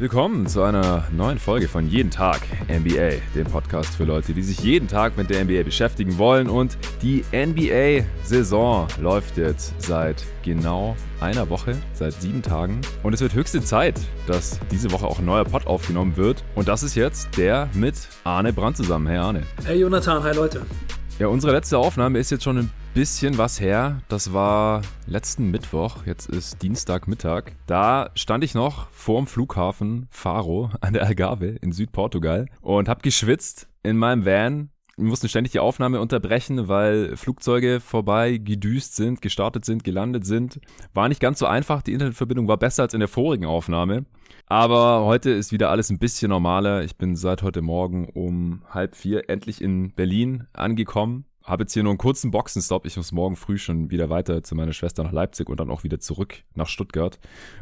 Willkommen zu einer neuen Folge von Jeden Tag NBA, dem Podcast für Leute, die sich jeden Tag mit der NBA beschäftigen wollen. Und die NBA-Saison läuft jetzt seit genau einer Woche, seit sieben Tagen. Und es wird höchste Zeit, dass diese Woche auch ein neuer Pod aufgenommen wird. Und das ist jetzt der mit Arne Brandt zusammen. Hey Arne. Hey Jonathan, hi Leute. Ja, unsere letzte Aufnahme ist jetzt schon ein bisschen was her. Das war letzten Mittwoch, jetzt ist Dienstagmittag. Da stand ich noch vorm Flughafen Faro an der Algarve in Südportugal und habe geschwitzt in meinem Van. Wir mussten ständig die Aufnahme unterbrechen, weil Flugzeuge vorbei gedüst sind, gestartet sind, gelandet sind. War nicht ganz so einfach. Die Internetverbindung war besser als in der vorigen Aufnahme. Aber heute ist wieder alles ein bisschen normaler. Ich bin seit heute Morgen um halb vier endlich in Berlin angekommen habe jetzt hier nur einen kurzen Boxenstopp. Ich muss morgen früh schon wieder weiter zu meiner Schwester nach Leipzig und dann auch wieder zurück nach Stuttgart,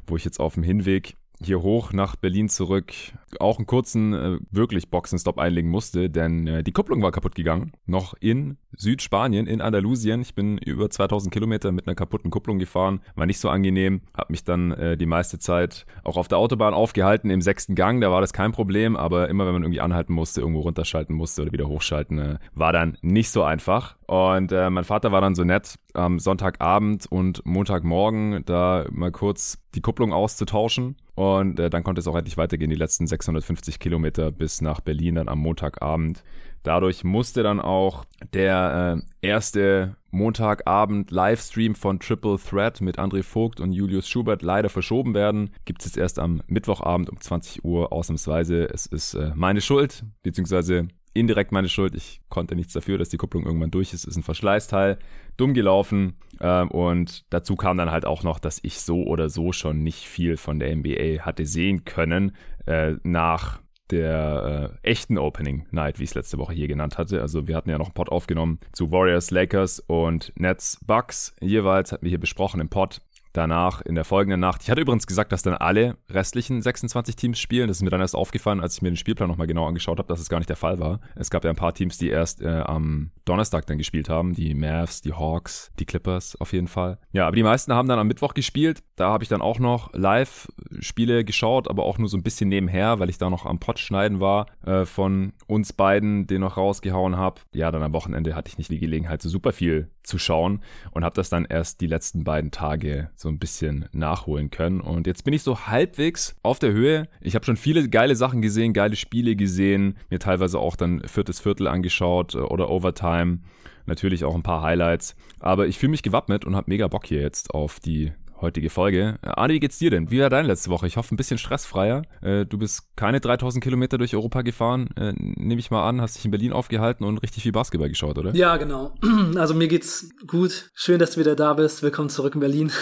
wo ich jetzt auf dem Hinweg hier hoch nach Berlin zurück auch einen kurzen, äh, wirklich Boxenstopp einlegen musste, denn äh, die Kupplung war kaputt gegangen. Noch in Südspanien, in Andalusien. Ich bin über 2000 Kilometer mit einer kaputten Kupplung gefahren. War nicht so angenehm. Hab mich dann äh, die meiste Zeit auch auf der Autobahn aufgehalten im sechsten Gang. Da war das kein Problem, aber immer wenn man irgendwie anhalten musste, irgendwo runterschalten musste oder wieder hochschalten, äh, war dann nicht so einfach. Und äh, mein Vater war dann so nett, am Sonntagabend und Montagmorgen da mal kurz die Kupplung auszutauschen. Und äh, dann konnte es auch endlich weitergehen, die letzten 650 Kilometer bis nach Berlin dann am Montagabend. Dadurch musste dann auch der äh, erste Montagabend Livestream von Triple Threat mit André Vogt und Julius Schubert leider verschoben werden. Gibt es jetzt erst am Mittwochabend um 20 Uhr ausnahmsweise. Es ist äh, meine Schuld, beziehungsweise indirekt meine Schuld. Ich konnte nichts dafür, dass die Kupplung irgendwann durch ist. Ist ein Verschleißteil. Dumm gelaufen. Ähm, und dazu kam dann halt auch noch, dass ich so oder so schon nicht viel von der NBA hatte sehen können äh, nach der äh, echten Opening Night, wie ich es letzte Woche hier genannt hatte. Also wir hatten ja noch einen Pod aufgenommen zu Warriors, Lakers und Nets, Bucks. Jeweils hatten wir hier besprochen im Pod danach in der folgenden Nacht. Ich hatte übrigens gesagt, dass dann alle restlichen 26 Teams spielen. Das ist mir dann erst aufgefallen, als ich mir den Spielplan nochmal genau angeschaut habe, dass es gar nicht der Fall war. Es gab ja ein paar Teams, die erst äh, am Donnerstag dann gespielt haben. Die Mavs, die Hawks, die Clippers auf jeden Fall. Ja, aber die meisten haben dann am Mittwoch gespielt. Da habe ich dann auch noch Live-Spiele geschaut, aber auch nur so ein bisschen nebenher, weil ich da noch am Pott schneiden war äh, von uns beiden, den noch rausgehauen habe. Ja, dann am Wochenende hatte ich nicht die Gelegenheit, so super viel zu schauen und habe das dann erst die letzten beiden Tage so ein bisschen nachholen können. Und jetzt bin ich so halbwegs auf der Höhe. Ich habe schon viele geile Sachen gesehen, geile Spiele gesehen, mir teilweise auch dann viertes Viertel angeschaut äh, oder Overtime. Natürlich auch ein paar Highlights. Aber ich fühle mich gewappnet und habe mega Bock hier jetzt auf die heutige Folge. Äh, Adi, wie geht's dir denn? Wie war deine letzte Woche? Ich hoffe, ein bisschen stressfreier. Äh, du bist keine 3000 Kilometer durch Europa gefahren, nehme ich mal an, hast dich in Berlin aufgehalten und richtig viel Basketball geschaut, oder? Ja, genau. Also mir geht's gut. Schön, dass du wieder da bist. Willkommen zurück in Berlin.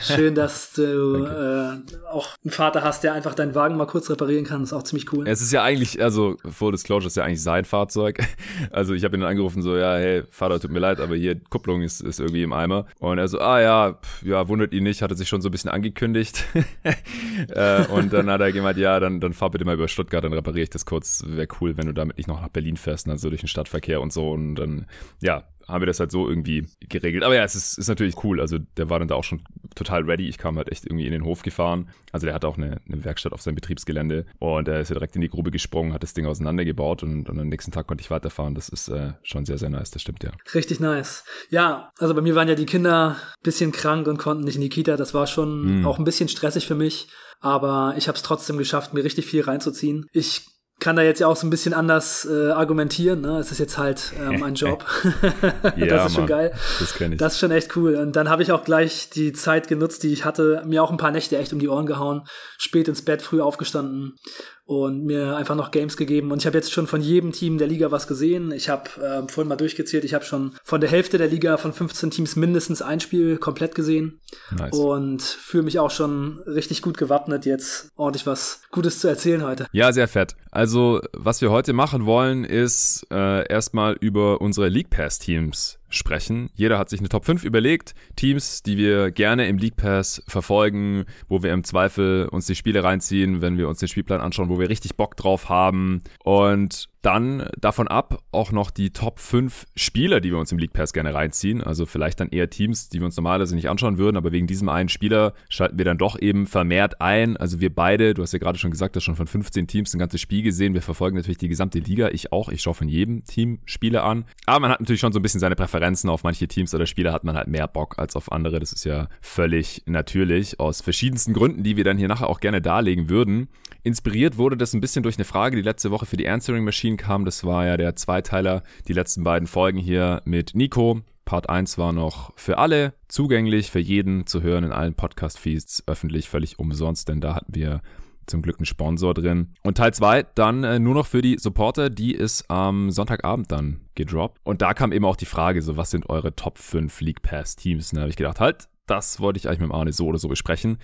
Schön, dass du äh, auch einen Vater hast, der einfach deinen Wagen mal kurz reparieren kann. Das ist auch ziemlich cool. Es ist ja eigentlich, also Full Disclosure ist ja eigentlich sein Fahrzeug. Also ich habe ihn angerufen, so, ja, hey, Vater, tut mir leid, aber hier Kupplung ist, ist irgendwie im Eimer. Und er so, ah ja, ja, wundert ihn nicht, hatte sich schon so ein bisschen angekündigt. äh, und dann hat er gemeint, ja, dann, dann fahr bitte mal über Stuttgart, dann repariere ich das kurz. Wäre cool, wenn du damit nicht noch nach Berlin fährst, dann so durch den Stadtverkehr und so. Und dann, ja, haben wir das halt so irgendwie geregelt. Aber ja, es ist, ist natürlich cool. Also der war dann da auch schon total ready. Ich kam halt echt irgendwie in den Hof gefahren. Also der hatte auch eine, eine Werkstatt auf seinem Betriebsgelände und er ist ja direkt in die Grube gesprungen, hat das Ding auseinandergebaut und, und am nächsten Tag konnte ich weiterfahren. Das ist äh, schon sehr, sehr nice. Das stimmt ja. Richtig nice. Ja, also bei mir waren ja die Kinder bisschen krank und konnten nicht in die Kita. Das war schon mm. auch ein bisschen stressig für mich. Aber ich habe es trotzdem geschafft, mir richtig viel reinzuziehen. Ich kann da jetzt ja auch so ein bisschen anders äh, argumentieren. Ne? Es ist jetzt halt ähm, ein Job. das ja, ist schon Mann, geil. Das kenne ich. Das ist schon echt cool. Und dann habe ich auch gleich die Zeit genutzt, die ich hatte, mir auch ein paar Nächte echt um die Ohren gehauen, spät ins Bett, früh aufgestanden und mir einfach noch Games gegeben. Und ich habe jetzt schon von jedem Team der Liga was gesehen. Ich habe äh, vorhin mal durchgezählt, ich habe schon von der Hälfte der Liga von 15 Teams mindestens ein Spiel komplett gesehen. Nice. Und fühle mich auch schon richtig gut gewappnet, jetzt ordentlich was Gutes zu erzählen heute. Ja, sehr fett. Also, was wir heute machen wollen, ist äh, erstmal über unsere League Pass Teams sprechen. Jeder hat sich eine Top 5 überlegt, Teams, die wir gerne im League Pass verfolgen, wo wir im Zweifel uns die Spiele reinziehen, wenn wir uns den Spielplan anschauen, wo wir richtig Bock drauf haben. Und dann davon ab auch noch die Top 5 Spieler, die wir uns im League Pass gerne reinziehen. Also vielleicht dann eher Teams, die wir uns normalerweise nicht anschauen würden, aber wegen diesem einen Spieler schalten wir dann doch eben vermehrt ein. Also wir beide, du hast ja gerade schon gesagt, dass schon von 15 Teams ein ganzes Spiel gesehen. Wir verfolgen natürlich die gesamte Liga. Ich auch. Ich schaue von jedem Team Spiele an. Aber man hat natürlich schon so ein bisschen seine Präferenzen. Auf manche Teams oder Spieler hat man halt mehr Bock als auf andere. Das ist ja völlig natürlich aus verschiedensten Gründen, die wir dann hier nachher auch gerne darlegen würden. Inspiriert wurde das ein bisschen durch eine Frage, die letzte Woche für die Answering Machine kam. Das war ja der Zweiteiler, die letzten beiden Folgen hier mit Nico. Part 1 war noch für alle zugänglich, für jeden zu hören in allen Podcast-Feeds, öffentlich, völlig umsonst, denn da hatten wir zum Glück einen Sponsor drin. Und Teil 2 dann äh, nur noch für die Supporter, die ist am Sonntagabend dann gedroppt. Und da kam eben auch die Frage, so was sind eure Top 5 League Pass Teams? Und da habe ich gedacht, halt, das wollte ich eigentlich mit dem Arne so oder so besprechen.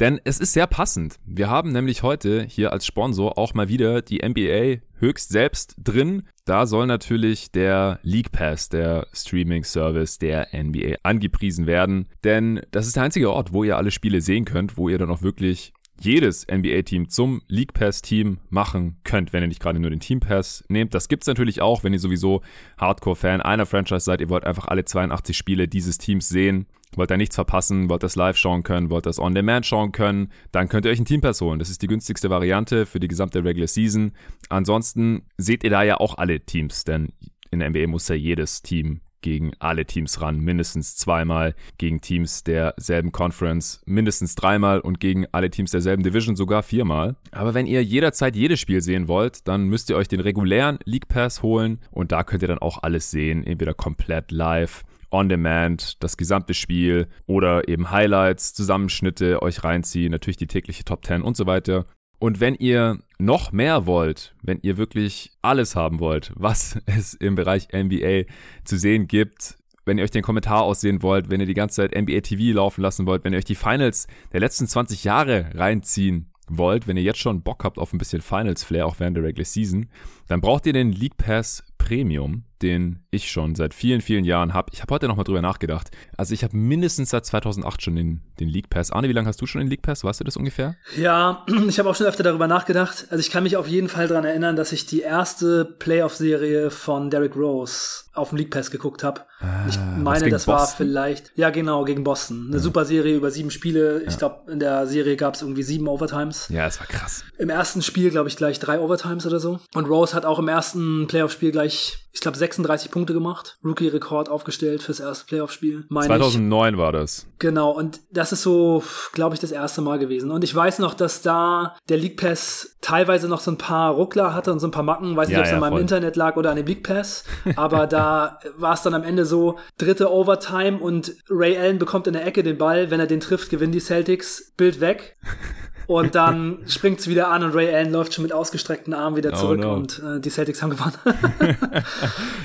Denn es ist sehr passend. Wir haben nämlich heute hier als Sponsor auch mal wieder die NBA höchst selbst drin. Da soll natürlich der League Pass, der Streaming-Service der NBA, angepriesen werden. Denn das ist der einzige Ort, wo ihr alle Spiele sehen könnt, wo ihr dann auch wirklich jedes NBA-Team zum League Pass-Team machen könnt, wenn ihr nicht gerade nur den Team Pass nehmt. Das gibt's natürlich auch, wenn ihr sowieso Hardcore-Fan einer Franchise seid. Ihr wollt einfach alle 82 Spiele dieses Teams sehen wollt ihr nichts verpassen, wollt das live schauen können, wollt das on demand schauen können, dann könnt ihr euch einen Teampass holen. Das ist die günstigste Variante für die gesamte Regular Season. Ansonsten seht ihr da ja auch alle Teams, denn in der NBA muss ja jedes Team gegen alle Teams ran, mindestens zweimal gegen Teams derselben Conference, mindestens dreimal und gegen alle Teams derselben Division sogar viermal. Aber wenn ihr jederzeit jedes Spiel sehen wollt, dann müsst ihr euch den regulären League Pass holen. Und da könnt ihr dann auch alles sehen, entweder komplett live on demand das gesamte Spiel oder eben Highlights, Zusammenschnitte euch reinziehen, natürlich die tägliche Top 10 und so weiter. Und wenn ihr noch mehr wollt, wenn ihr wirklich alles haben wollt, was es im Bereich NBA zu sehen gibt, wenn ihr euch den Kommentar aussehen wollt, wenn ihr die ganze Zeit NBA TV laufen lassen wollt, wenn ihr euch die Finals der letzten 20 Jahre reinziehen wollt, wenn ihr jetzt schon Bock habt auf ein bisschen Finals Flair, auch während der Regular Season, dann braucht ihr den League Pass Premium, den ich schon seit vielen, vielen Jahren habe. Ich habe heute nochmal drüber nachgedacht. Also ich habe mindestens seit 2008 schon den, den League Pass. Arne, wie lange hast du schon den League Pass? Weißt du das ungefähr? Ja, ich habe auch schon öfter darüber nachgedacht. Also ich kann mich auf jeden Fall daran erinnern, dass ich die erste Playoff-Serie von Derrick Rose auf dem League Pass geguckt habe. Ah, ich meine, das Boston? war vielleicht, ja genau, gegen Boston. Eine ja. super Serie über sieben Spiele. Ich ja. glaube, in der Serie gab es irgendwie sieben Overtimes. Ja, es war krass. Im ersten Spiel, glaube ich, gleich drei Overtimes oder so. Und Rose hat auch im ersten Playoff-Spiel gleich ich glaube, 36 Punkte gemacht. Rookie-Rekord aufgestellt fürs erste Playoff-Spiel. 2009 ich. war das. Genau, und das ist so, glaube ich, das erste Mal gewesen. Und ich weiß noch, dass da der League Pass teilweise noch so ein paar Ruckler hatte und so ein paar Macken. Weiß nicht, ja, ob es ja, an meinem voll. Internet lag oder an dem League Pass. Aber da war es dann am Ende so, dritte Overtime und Ray Allen bekommt in der Ecke den Ball. Wenn er den trifft, gewinnen die Celtics. Bild weg. Und dann springt es wieder an und Ray Allen läuft schon mit ausgestreckten Armen wieder oh, zurück oh no. und äh, die Celtics haben gewonnen.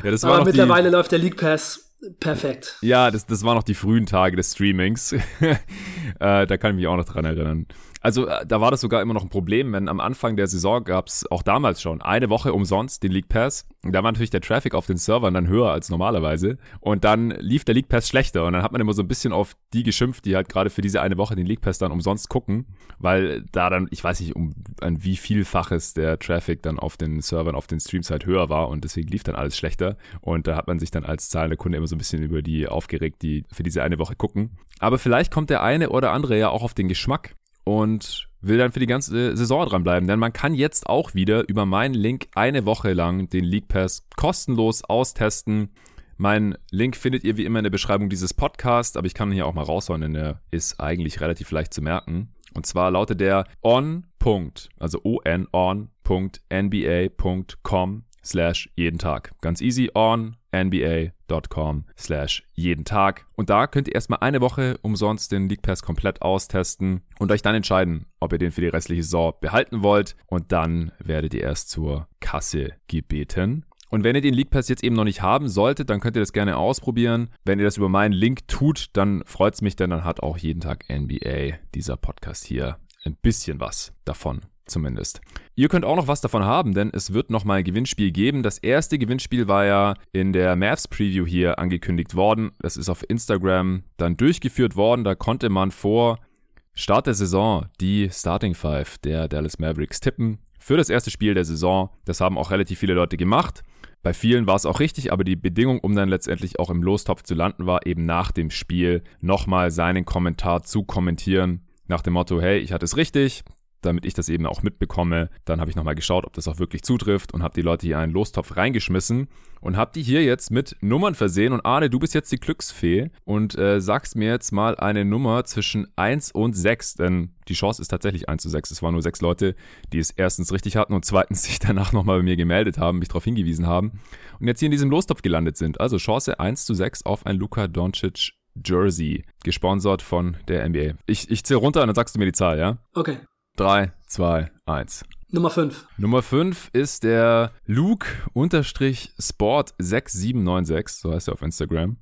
ja, das war Aber mittlerweile läuft der League Pass perfekt. Ja, das, das waren noch die frühen Tage des Streamings. äh, da kann ich mich auch noch dran erinnern. Also äh, da war das sogar immer noch ein Problem, wenn am Anfang der Saison gab es auch damals schon eine Woche umsonst den League Pass. Da war natürlich der Traffic auf den Servern dann höher als normalerweise. Und dann lief der League Pass schlechter. Und dann hat man immer so ein bisschen auf die geschimpft, die halt gerade für diese eine Woche den League Pass dann umsonst gucken. Weil da dann, ich weiß nicht, um an wie vielfaches der Traffic dann auf den Servern, auf den Streams halt höher war. Und deswegen lief dann alles schlechter. Und da hat man sich dann als zahlende Kunde immer so ein bisschen über die aufgeregt, die für diese eine Woche gucken. Aber vielleicht kommt der eine oder andere ja auch auf den Geschmack und will dann für die ganze Saison dranbleiben. Denn man kann jetzt auch wieder über meinen Link eine Woche lang den League Pass kostenlos austesten. Mein Link findet ihr wie immer in der Beschreibung dieses Podcasts, aber ich kann ihn hier auch mal raushauen, denn der ist eigentlich relativ leicht zu merken. Und zwar lautet der on. also on on.nba.com slash jeden Tag. Ganz easy on nba.com slash jeden Tag. Und da könnt ihr erstmal eine Woche umsonst den League Pass komplett austesten und euch dann entscheiden, ob ihr den für die restliche Saison behalten wollt. Und dann werdet ihr erst zur Kasse gebeten. Und wenn ihr den League Pass jetzt eben noch nicht haben solltet, dann könnt ihr das gerne ausprobieren. Wenn ihr das über meinen Link tut, dann freut es mich, denn dann hat auch jeden Tag NBA, dieser Podcast hier, ein bisschen was davon zumindest. Ihr könnt auch noch was davon haben, denn es wird noch mal ein Gewinnspiel geben. Das erste Gewinnspiel war ja in der Mavs Preview hier angekündigt worden. Das ist auf Instagram dann durchgeführt worden. Da konnte man vor Start der Saison die Starting Five der Dallas Mavericks tippen für das erste Spiel der Saison. Das haben auch relativ viele Leute gemacht. Bei vielen war es auch richtig, aber die Bedingung, um dann letztendlich auch im Lostopf zu landen, war eben nach dem Spiel nochmal seinen Kommentar zu kommentieren. Nach dem Motto, hey, ich hatte es richtig, damit ich das eben auch mitbekomme. Dann habe ich nochmal geschaut, ob das auch wirklich zutrifft und habe die Leute hier einen Lostopf reingeschmissen und habe die hier jetzt mit Nummern versehen. Und Arne, du bist jetzt die Glücksfee und äh, sagst mir jetzt mal eine Nummer zwischen 1 und 6, denn die Chance ist tatsächlich 1 zu 6. Es waren nur sechs Leute, die es erstens richtig hatten und zweitens sich danach nochmal bei mir gemeldet haben, mich darauf hingewiesen haben und jetzt hier in diesem Lostopf gelandet sind. Also Chance 1 zu 6 auf ein Luka Doncic Jersey, gesponsert von der NBA. Ich, ich zähle runter und dann sagst du mir die Zahl, ja? Okay. 3, 2, 1. Nummer 5. Nummer 5 ist der Luke-Sport6796, so heißt er auf Instagram.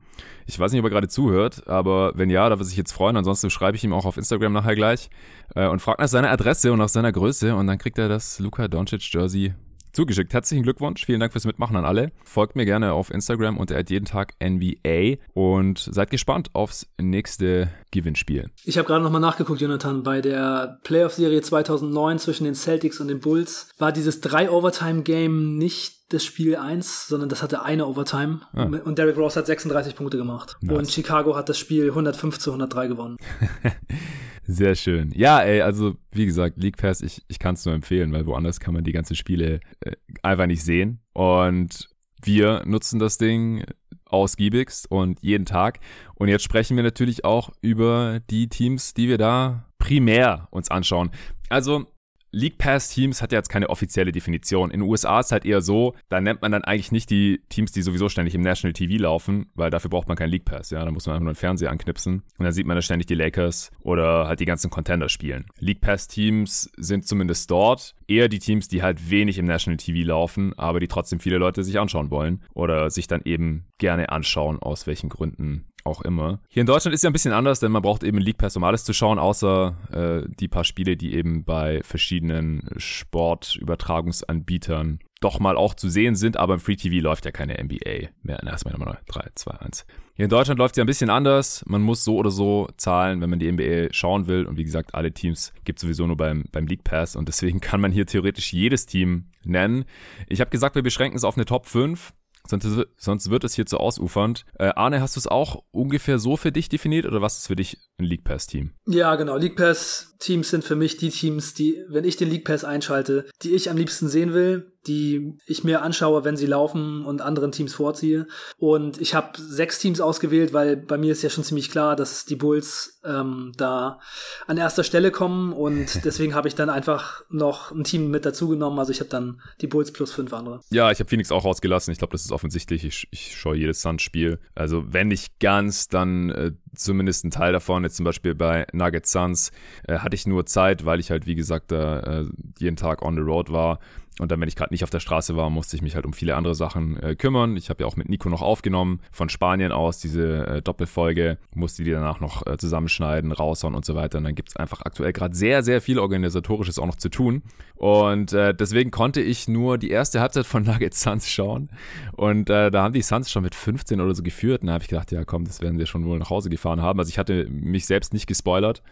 Ich weiß nicht, ob er gerade zuhört, aber wenn ja, da würde ich jetzt freuen. Ansonsten schreibe ich ihm auch auf Instagram nachher gleich äh, und frage nach seiner Adresse und nach seiner Größe und dann kriegt er das Luca Doncic Jersey zugeschickt. Herzlichen Glückwunsch, vielen Dank fürs Mitmachen an alle. Folgt mir gerne auf Instagram unter jeden Tag NBA und seid gespannt aufs nächste Gewinnspiel. Ich habe gerade nochmal nachgeguckt, Jonathan, bei der Playoff-Serie 2009 zwischen den Celtics und den Bulls war dieses drei-Overtime-Game nicht das Spiel 1, sondern das hatte eine Overtime. Ah. Und Derrick Rose hat 36 Punkte gemacht. Nice. Und Chicago hat das Spiel 105 zu 103 gewonnen. Sehr schön. Ja, ey, also wie gesagt, League Pass, ich, ich kann es nur empfehlen, weil woanders kann man die ganzen Spiele äh, einfach nicht sehen. Und wir nutzen das Ding ausgiebigst und jeden Tag. Und jetzt sprechen wir natürlich auch über die Teams, die wir da primär uns anschauen. Also League Pass Teams hat ja jetzt keine offizielle Definition. In den USA ist halt eher so, da nennt man dann eigentlich nicht die Teams, die sowieso ständig im National TV laufen, weil dafür braucht man keinen League Pass. Ja, da muss man einfach nur einen Fernseher anknipsen und dann sieht man da ständig die Lakers oder halt die ganzen Contender spielen. League Pass Teams sind zumindest dort eher die Teams, die halt wenig im National TV laufen, aber die trotzdem viele Leute sich anschauen wollen oder sich dann eben gerne anschauen, aus welchen Gründen auch immer. Hier in Deutschland ist ja ein bisschen anders, denn man braucht eben League Pass, um alles zu schauen, außer äh, die paar Spiele, die eben bei verschiedenen Sportübertragungsanbietern doch mal auch zu sehen sind, aber im Free TV läuft ja keine NBA mehr. Erstmal nochmal 3, 2, 1. Hier in Deutschland läuft es ja ein bisschen anders. Man muss so oder so zahlen, wenn man die NBA schauen will. Und wie gesagt, alle Teams gibt es sowieso nur beim, beim League Pass. Und deswegen kann man hier theoretisch jedes Team nennen. Ich habe gesagt, wir beschränken es auf eine Top 5. Sonst, sonst wird es hier zu ausufernd. Äh, Arne, hast du es auch ungefähr so für dich definiert oder was ist für dich ein League Pass-Team? Ja, genau. League Pass-Teams sind für mich die Teams, die, wenn ich den League Pass einschalte, die ich am liebsten sehen will die ich mir anschaue, wenn sie laufen und anderen Teams vorziehe. Und ich habe sechs Teams ausgewählt, weil bei mir ist ja schon ziemlich klar, dass die Bulls ähm, da an erster Stelle kommen und deswegen habe ich dann einfach noch ein Team mit dazu genommen. Also ich habe dann die Bulls plus fünf andere. Ja, ich habe Phoenix auch rausgelassen. Ich glaube, das ist offensichtlich. Ich, ich schaue jedes Suns-Spiel. Also wenn nicht ganz, dann äh, zumindest ein Teil davon. Jetzt zum Beispiel bei Nugget Suns äh, hatte ich nur Zeit, weil ich halt, wie gesagt, da äh, jeden Tag on the road war und dann, wenn ich gerade nicht auf der Straße war, musste ich mich halt um viele andere Sachen äh, kümmern. Ich habe ja auch mit Nico noch aufgenommen, von Spanien aus, diese äh, Doppelfolge, musste die danach noch äh, zusammenschneiden, raushauen und so weiter. Und dann gibt's einfach aktuell gerade sehr, sehr viel Organisatorisches auch noch zu tun. Und äh, deswegen konnte ich nur die erste Halbzeit von Nuggets Suns schauen. Und äh, da haben die Suns schon mit 15 oder so geführt. Und da habe ich gedacht, ja komm, das werden sie schon wohl nach Hause gefahren haben. Also ich hatte mich selbst nicht gespoilert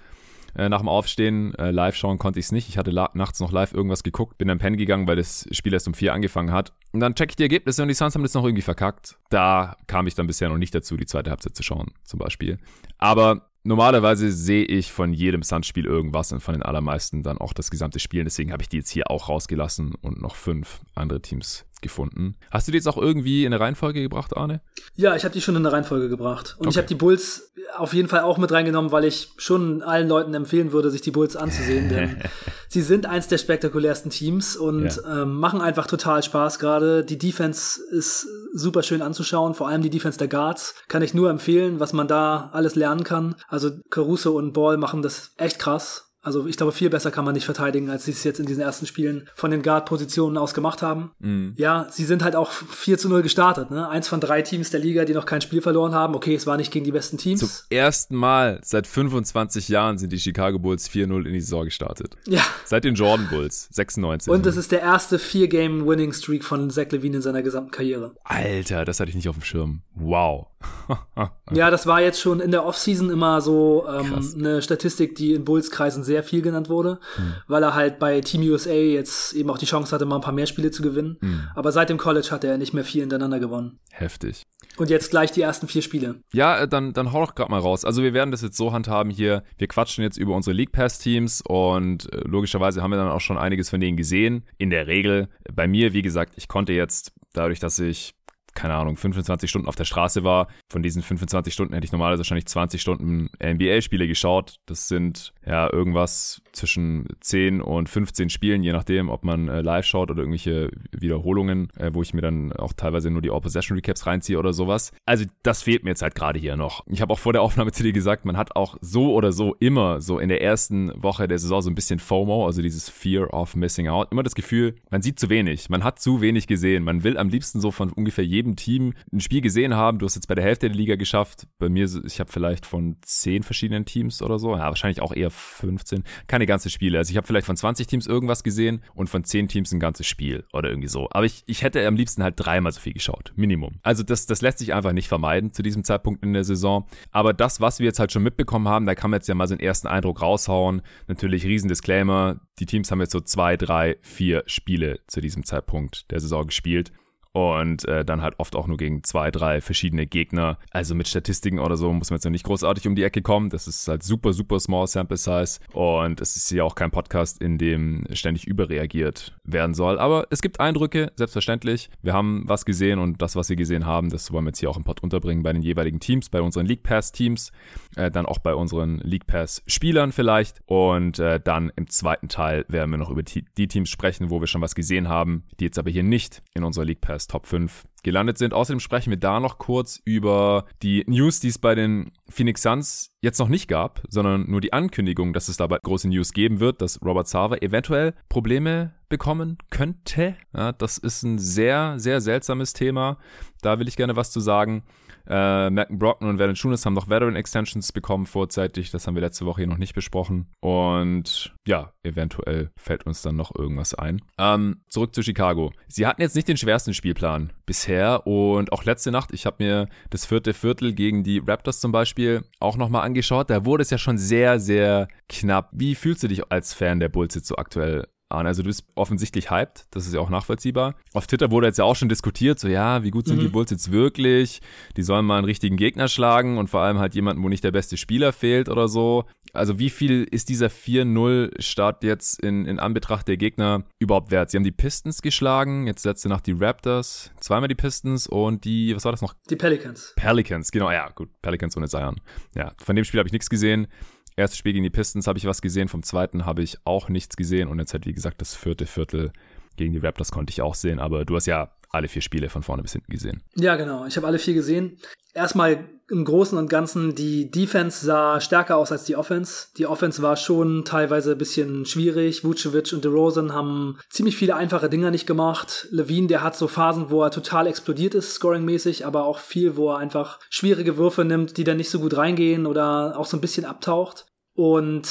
äh, nach dem Aufstehen. Äh, live schauen konnte ich es nicht. Ich hatte nachts noch live irgendwas geguckt, bin dann pennen gegangen, weil das Spiel erst um vier angefangen hat. Und dann check ich die Ergebnisse und die Suns haben das noch irgendwie verkackt. Da kam ich dann bisher noch nicht dazu, die zweite Halbzeit zu schauen, zum Beispiel. Aber normalerweise sehe ich von jedem Suns-Spiel irgendwas und von den allermeisten dann auch das gesamte Spiel. Deswegen habe ich die jetzt hier auch rausgelassen und noch fünf andere Teams gefunden. Hast du die jetzt auch irgendwie in eine Reihenfolge gebracht, Arne? Ja, ich habe die schon in eine Reihenfolge gebracht. Und okay. ich habe die Bulls auf jeden Fall auch mit reingenommen, weil ich schon allen Leuten empfehlen würde, sich die Bulls anzusehen. Denn sie sind eins der spektakulärsten Teams und ja. ähm, machen einfach total Spaß gerade. Die Defense ist super schön anzuschauen, vor allem die Defense der Guards. Kann ich nur empfehlen, was man da alles lernen kann. Also Caruso und Ball machen das echt krass. Also ich glaube, viel besser kann man nicht verteidigen, als sie es jetzt in diesen ersten Spielen von den Guard-Positionen aus gemacht haben. Mhm. Ja, sie sind halt auch 4 zu 0 gestartet. Ne? Eins von drei Teams der Liga, die noch kein Spiel verloren haben. Okay, es war nicht gegen die besten Teams. Zum ersten Mal seit 25 Jahren sind die Chicago Bulls 4-0 in die Saison gestartet. Ja. Seit den Jordan Bulls, 96. Und es ist der erste Vier-Game-Winning-Streak von Zach Levine in seiner gesamten Karriere. Alter, das hatte ich nicht auf dem Schirm. Wow. ja, das war jetzt schon in der Offseason immer so ähm, eine Statistik, die in Bulls-Kreisen sehr viel genannt wurde, hm. weil er halt bei Team USA jetzt eben auch die Chance hatte, mal ein paar mehr Spiele zu gewinnen. Hm. Aber seit dem College hat er nicht mehr viel hintereinander gewonnen. Heftig. Und jetzt gleich die ersten vier Spiele. Ja, äh, dann, dann hau doch gerade mal raus. Also wir werden das jetzt so handhaben hier. Wir quatschen jetzt über unsere League Pass Teams und äh, logischerweise haben wir dann auch schon einiges von denen gesehen. In der Regel. Bei mir, wie gesagt, ich konnte jetzt dadurch, dass ich keine Ahnung, 25 Stunden auf der Straße war. Von diesen 25 Stunden hätte ich normalerweise wahrscheinlich 20 Stunden NBA-Spiele geschaut. Das sind ja irgendwas zwischen 10 und 15 Spielen, je nachdem, ob man äh, live schaut oder irgendwelche Wiederholungen, äh, wo ich mir dann auch teilweise nur die All-Possession Recaps reinziehe oder sowas. Also das fehlt mir jetzt halt gerade hier noch. Ich habe auch vor der Aufnahme zu dir gesagt, man hat auch so oder so immer so in der ersten Woche der Saison so ein bisschen FOMO, also dieses Fear of Missing Out. Immer das Gefühl, man sieht zu wenig, man hat zu wenig gesehen. Man will am liebsten so von ungefähr jedem jedem Team ein Spiel gesehen haben. Du hast jetzt bei der Hälfte der Liga geschafft. Bei mir, ich habe vielleicht von zehn verschiedenen Teams oder so, ja, wahrscheinlich auch eher 15. Keine ganze Spiele. Also ich habe vielleicht von 20 Teams irgendwas gesehen und von 10 Teams ein ganzes Spiel oder irgendwie so. Aber ich, ich hätte am liebsten halt dreimal so viel geschaut. Minimum. Also das, das lässt sich einfach nicht vermeiden zu diesem Zeitpunkt in der Saison. Aber das, was wir jetzt halt schon mitbekommen haben, da kann man jetzt ja mal so einen ersten Eindruck raushauen. Natürlich riesen Disclaimer. Die Teams haben jetzt so zwei, drei, vier Spiele zu diesem Zeitpunkt der Saison gespielt und äh, dann halt oft auch nur gegen zwei, drei verschiedene Gegner. Also mit Statistiken oder so muss man jetzt noch nicht großartig um die Ecke kommen. Das ist halt super, super small sample size und es ist ja auch kein Podcast, in dem ständig überreagiert werden soll. Aber es gibt Eindrücke, selbstverständlich. Wir haben was gesehen und das, was wir gesehen haben, das wollen wir jetzt hier auch im Pod unterbringen bei den jeweiligen Teams, bei unseren League Pass Teams, äh, dann auch bei unseren League Pass Spielern vielleicht und äh, dann im zweiten Teil werden wir noch über die, die Teams sprechen, wo wir schon was gesehen haben, die jetzt aber hier nicht in unserer League Pass als Top 5 gelandet sind. Außerdem sprechen wir da noch kurz über die News, die es bei den Phoenix Suns jetzt noch nicht gab, sondern nur die Ankündigung, dass es dabei große News geben wird, dass Robert Sava eventuell Probleme bekommen könnte. Ja, das ist ein sehr, sehr seltsames Thema. Da will ich gerne was zu sagen. Äh, Malcolm Brockman und Valanciunas haben noch Veteran Extensions bekommen vorzeitig. Das haben wir letzte Woche hier noch nicht besprochen. Und ja, eventuell fällt uns dann noch irgendwas ein. Ähm, zurück zu Chicago. Sie hatten jetzt nicht den schwersten Spielplan bisher und auch letzte Nacht, ich habe mir das vierte Viertel gegen die Raptors zum Beispiel auch nochmal angeschaut. Da wurde es ja schon sehr, sehr knapp. Wie fühlst du dich als Fan der Bulls jetzt so aktuell an. Also du bist offensichtlich hyped, das ist ja auch nachvollziehbar. Auf Twitter wurde jetzt ja auch schon diskutiert, so ja, wie gut sind mhm. die Bulls jetzt wirklich? Die sollen mal einen richtigen Gegner schlagen und vor allem halt jemanden, wo nicht der beste Spieler fehlt oder so. Also wie viel ist dieser 4-0-Start jetzt in, in Anbetracht der Gegner überhaupt wert? Sie haben die Pistons geschlagen, jetzt letzte Nacht die Raptors, zweimal die Pistons und die, was war das noch? Die Pelicans. Pelicans, genau, ja, gut, Pelicans ohne Zion. Ja, von dem Spiel habe ich nichts gesehen. Erstes Spiel gegen die Pistons habe ich was gesehen, vom zweiten habe ich auch nichts gesehen und jetzt halt, wie gesagt, das vierte Viertel gegen die Raptors konnte ich auch sehen, aber du hast ja alle vier Spiele von vorne bis hinten gesehen. Ja, genau. Ich habe alle vier gesehen. Erstmal im Großen und Ganzen, die Defense sah stärker aus als die Offense. Die Offense war schon teilweise ein bisschen schwierig. Vucevic und DeRozan haben ziemlich viele einfache Dinger nicht gemacht. Levine, der hat so Phasen, wo er total explodiert ist, scoringmäßig, aber auch viel, wo er einfach schwierige Würfe nimmt, die dann nicht so gut reingehen oder auch so ein bisschen abtaucht. Und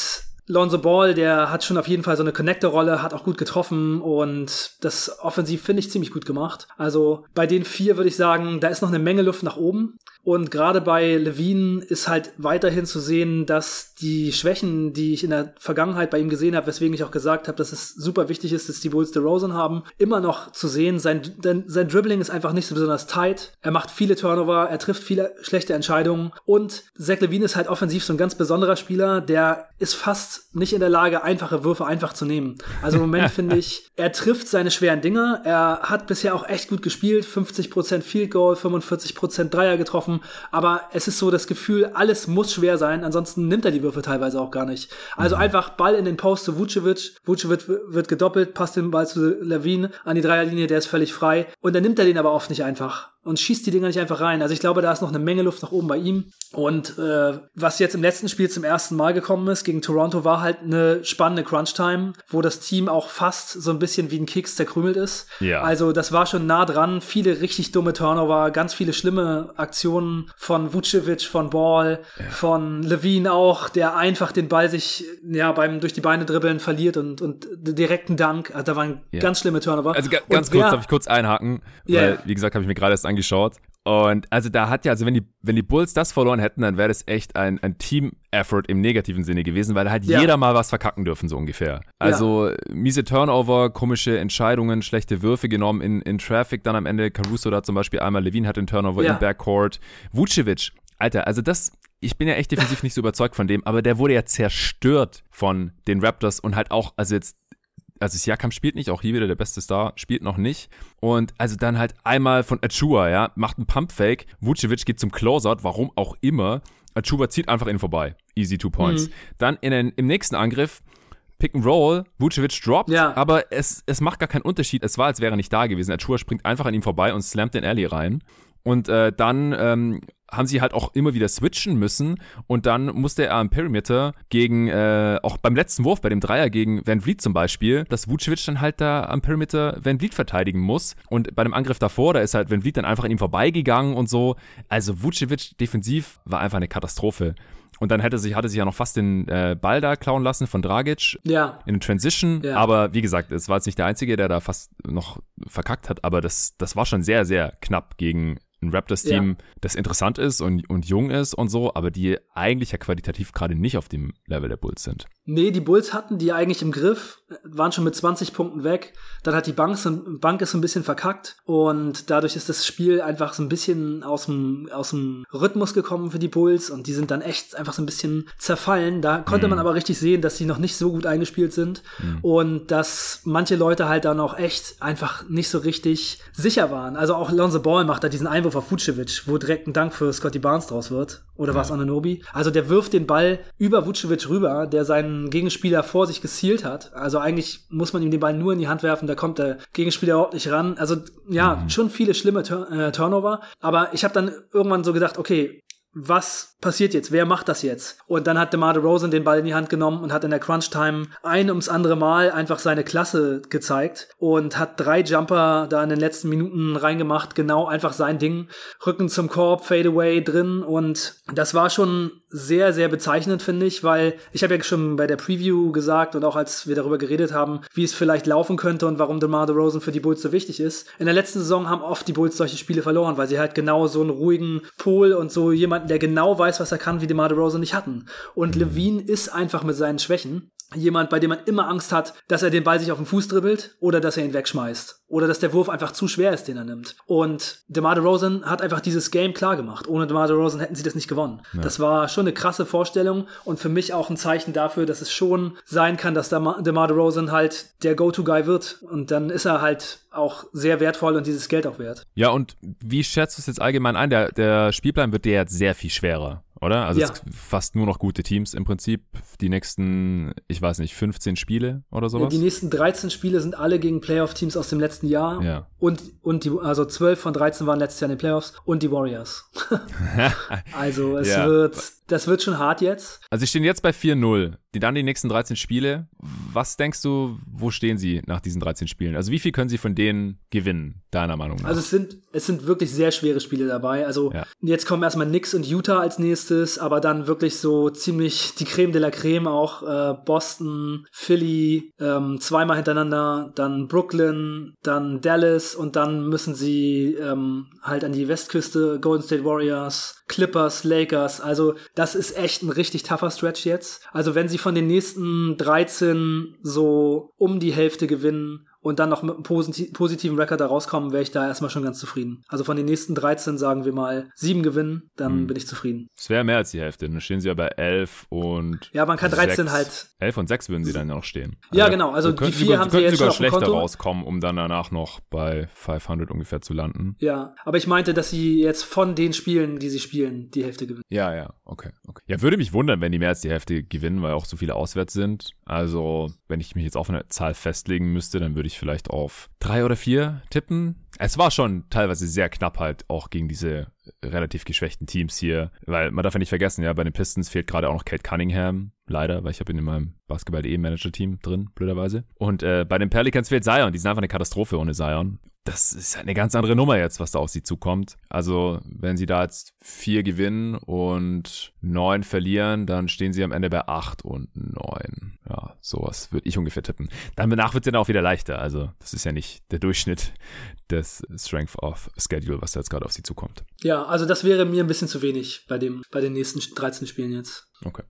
Lonzo Ball, der hat schon auf jeden Fall so eine Connector-Rolle, hat auch gut getroffen und das offensiv finde ich ziemlich gut gemacht. Also bei den vier würde ich sagen, da ist noch eine Menge Luft nach oben. Und gerade bei Levine ist halt weiterhin zu sehen, dass die Schwächen, die ich in der Vergangenheit bei ihm gesehen habe, weswegen ich auch gesagt habe, dass es super wichtig ist, dass die Bulls DeRozan haben, immer noch zu sehen. Sein, sein Dribbling ist einfach nicht so besonders tight. Er macht viele Turnover, er trifft viele schlechte Entscheidungen und Zach Levine ist halt offensiv so ein ganz besonderer Spieler, der ist fast nicht in der Lage, einfache Würfe einfach zu nehmen. Also im Moment finde ich, er trifft seine schweren Dinger. Er hat bisher auch echt gut gespielt, 50% Field Goal, 45% Dreier getroffen, aber es ist so das Gefühl, alles muss schwer sein, ansonsten nimmt er die Würfe teilweise auch gar nicht. Also mhm. einfach Ball in den Post zu Vucevic, Vucevic wird gedoppelt, passt den Ball zu Levine an die Dreierlinie, der ist völlig frei und dann nimmt er den aber oft nicht einfach und schießt die Dinger nicht einfach rein. Also ich glaube, da ist noch eine Menge Luft nach oben bei ihm. Und äh, was jetzt im letzten Spiel zum ersten Mal gekommen ist gegen Toronto, war halt eine spannende Crunch-Time, wo das Team auch fast so ein bisschen wie ein Keks zerkrümelt ist. Ja. Also das war schon nah dran. Viele richtig dumme Turnover, ganz viele schlimme Aktionen von Vucevic, von Ball, ja. von Levine auch, der einfach den Ball sich ja beim durch die Beine dribbeln verliert und, und direkten Dank. Also da waren ja. ganz schlimme Turnover. Also ganz und kurz, wer, darf ich kurz einhaken? Weil, wie gesagt, habe ich mir gerade erst angeschaut. Und also da hat ja, also wenn die, wenn die Bulls das verloren hätten, dann wäre das echt ein, ein Team-Effort im negativen Sinne gewesen, weil da hat ja. jeder mal was verkacken dürfen, so ungefähr. Also ja. miese Turnover, komische Entscheidungen, schlechte Würfe genommen in, in Traffic, dann am Ende Caruso da zum Beispiel einmal, Levine hat den Turnover ja. im Backcourt. Vucevic, Alter, also das, ich bin ja echt defensiv nicht so überzeugt von dem, aber der wurde ja zerstört von den Raptors und halt auch, also jetzt also Siakam spielt nicht, auch hier wieder der beste Star, spielt noch nicht. Und also dann halt einmal von Achua, ja, macht einen Pumpfake, Vucevic geht zum Closeout, warum auch immer. Achua zieht einfach ihn vorbei. Easy two points. Mhm. Dann in den, im nächsten Angriff Pick and Roll, Vucevic droppt, ja. aber es, es macht gar keinen Unterschied. Es war, als wäre er nicht da gewesen. Achua springt einfach an ihm vorbei und slammt den Alley rein. Und äh, dann ähm, haben sie halt auch immer wieder switchen müssen und dann musste er am Perimeter gegen, äh, auch beim letzten Wurf, bei dem Dreier gegen Van Vliet zum Beispiel, dass Vucevic dann halt da am Perimeter Van Vliet verteidigen muss und bei dem Angriff davor, da ist halt Van Vliet dann einfach an ihm vorbeigegangen und so. Also Vucevic defensiv war einfach eine Katastrophe. Und dann hätte sich, hatte sich ja noch fast den äh, Ball da klauen lassen von Dragic ja. in Transition. Ja. Aber wie gesagt, es war jetzt nicht der Einzige, der da fast noch verkackt hat, aber das, das war schon sehr, sehr knapp gegen ein Raptors-Team, ja. das interessant ist und, und jung ist und so, aber die eigentlich ja qualitativ gerade nicht auf dem Level der Bulls sind. Nee, die Bulls hatten die eigentlich im Griff, waren schon mit 20 Punkten weg. Dann hat die Bank, so, Bank ist so ein bisschen verkackt und dadurch ist das Spiel einfach so ein bisschen aus dem, aus dem Rhythmus gekommen für die Bulls und die sind dann echt einfach so ein bisschen zerfallen. Da konnte mhm. man aber richtig sehen, dass sie noch nicht so gut eingespielt sind mhm. und dass manche Leute halt dann auch echt einfach nicht so richtig sicher waren. Also auch Lonzo Ball macht da diesen Einwurf auf Vucevic, wo direkt ein Dank für Scotty Barnes draus wird. Oder ja. war es Ananobi? Also der wirft den Ball über Vucevic rüber, der seinen Gegenspieler vor sich gezielt hat. Also eigentlich muss man ihm den Ball nur in die Hand werfen, da kommt der Gegenspieler überhaupt nicht ran. Also ja, mhm. schon viele schlimme Tur äh, Turnover. Aber ich habe dann irgendwann so gedacht, okay, was passiert jetzt? Wer macht das jetzt? Und dann hat DeMar DeRozan den Ball in die Hand genommen und hat in der Crunch-Time ein ums andere Mal einfach seine Klasse gezeigt und hat drei Jumper da in den letzten Minuten reingemacht. Genau einfach sein Ding. Rücken zum Korb, Fadeaway drin und das war schon sehr, sehr bezeichnend, finde ich, weil ich habe ja schon bei der Preview gesagt und auch als wir darüber geredet haben, wie es vielleicht laufen könnte und warum DeMar DeRozan für die Bulls so wichtig ist. In der letzten Saison haben oft die Bulls solche Spiele verloren, weil sie halt genau so einen ruhigen Pol und so jemanden, der genau weiß, was er kann, wie DeMar DeRozan nicht hatten. Und Levine ist einfach mit seinen Schwächen jemand, bei dem man immer Angst hat, dass er den Ball sich auf den Fuß dribbelt oder dass er ihn wegschmeißt oder dass der Wurf einfach zu schwer ist, den er nimmt. Und DeMar DeRozan hat einfach dieses Game klar gemacht. Ohne DeMar DeRozan hätten sie das nicht gewonnen. Ja. Das war schon eine krasse Vorstellung und für mich auch ein Zeichen dafür, dass es schon sein kann, dass DeMar DeRozan halt der Go-To-Guy wird und dann ist er halt auch sehr wertvoll und dieses Geld auch wert. Ja, und wie schätzt du es jetzt allgemein ein? Der, der Spielplan wird dir jetzt sehr viel schwerer oder? Also ja. fast nur noch gute Teams im Prinzip. Die nächsten, ich weiß nicht, 15 Spiele oder sowas? Die nächsten 13 Spiele sind alle gegen Playoff-Teams aus dem letzten Jahr. Ja. Und, und die, also 12 von 13 waren letztes Jahr in den Playoffs und die Warriors. also es ja. wird das wird schon hart jetzt. Also sie stehen jetzt bei 4-0. Die dann die nächsten 13 Spiele. Was denkst du, wo stehen sie nach diesen 13 Spielen? Also wie viel können sie von denen gewinnen, deiner Meinung nach? Also es sind, es sind wirklich sehr schwere Spiele dabei. Also ja. jetzt kommen erstmal Knicks und Utah als nächstes, aber dann wirklich so ziemlich die Creme de la Creme auch. Äh, Boston, Philly, ähm, zweimal hintereinander, dann Brooklyn, dann Dallas und dann müssen sie ähm, halt an die Westküste, Golden State Warriors, Clippers, Lakers. Also das ist echt ein richtig tougher Stretch jetzt. Also wenn sie von den nächsten 13 so um die Hälfte gewinnen, und dann noch mit einem posit positiven Rekord da rauskommen, wäre ich da erstmal schon ganz zufrieden. Also von den nächsten 13 sagen wir mal sieben gewinnen, dann hm. bin ich zufrieden. Es wäre mehr als die Hälfte, dann stehen sie ja bei 11 und Ja, man kann 13 6. halt 11 und 6 würden sie dann noch stehen. Ja, also, genau, also die vier haben sie jetzt sogar schlechter rauskommen, um dann danach noch bei 500 ungefähr zu landen. Ja, aber ich meinte, dass sie jetzt von den Spielen, die sie spielen, die Hälfte gewinnen. Ja, ja, okay, okay. Ja, würde mich wundern, wenn die mehr als die Hälfte gewinnen, weil auch so viele auswärts sind. Also, wenn ich mich jetzt auf eine Zahl festlegen müsste, dann würde ich vielleicht auf drei oder vier tippen. Es war schon teilweise sehr knapp halt auch gegen diese relativ geschwächten Teams hier, weil man darf ja nicht vergessen, ja, bei den Pistons fehlt gerade auch noch Kate Cunningham, leider, weil ich habe ihn in meinem Basketball-E-Manager-Team drin, blöderweise. Und äh, bei den Pelicans fehlt Zion, die sind einfach eine Katastrophe ohne Zion das ist eine ganz andere Nummer jetzt, was da auf sie zukommt. Also, wenn sie da jetzt vier gewinnen und neun verlieren, dann stehen sie am Ende bei acht und neun. Ja, sowas würde ich ungefähr tippen. Dann danach wird es dann auch wieder leichter. Also, das ist ja nicht der Durchschnitt des Strength of Schedule, was da jetzt gerade auf sie zukommt. Ja, also das wäre mir ein bisschen zu wenig bei dem, bei den nächsten 13 Spielen jetzt. Okay.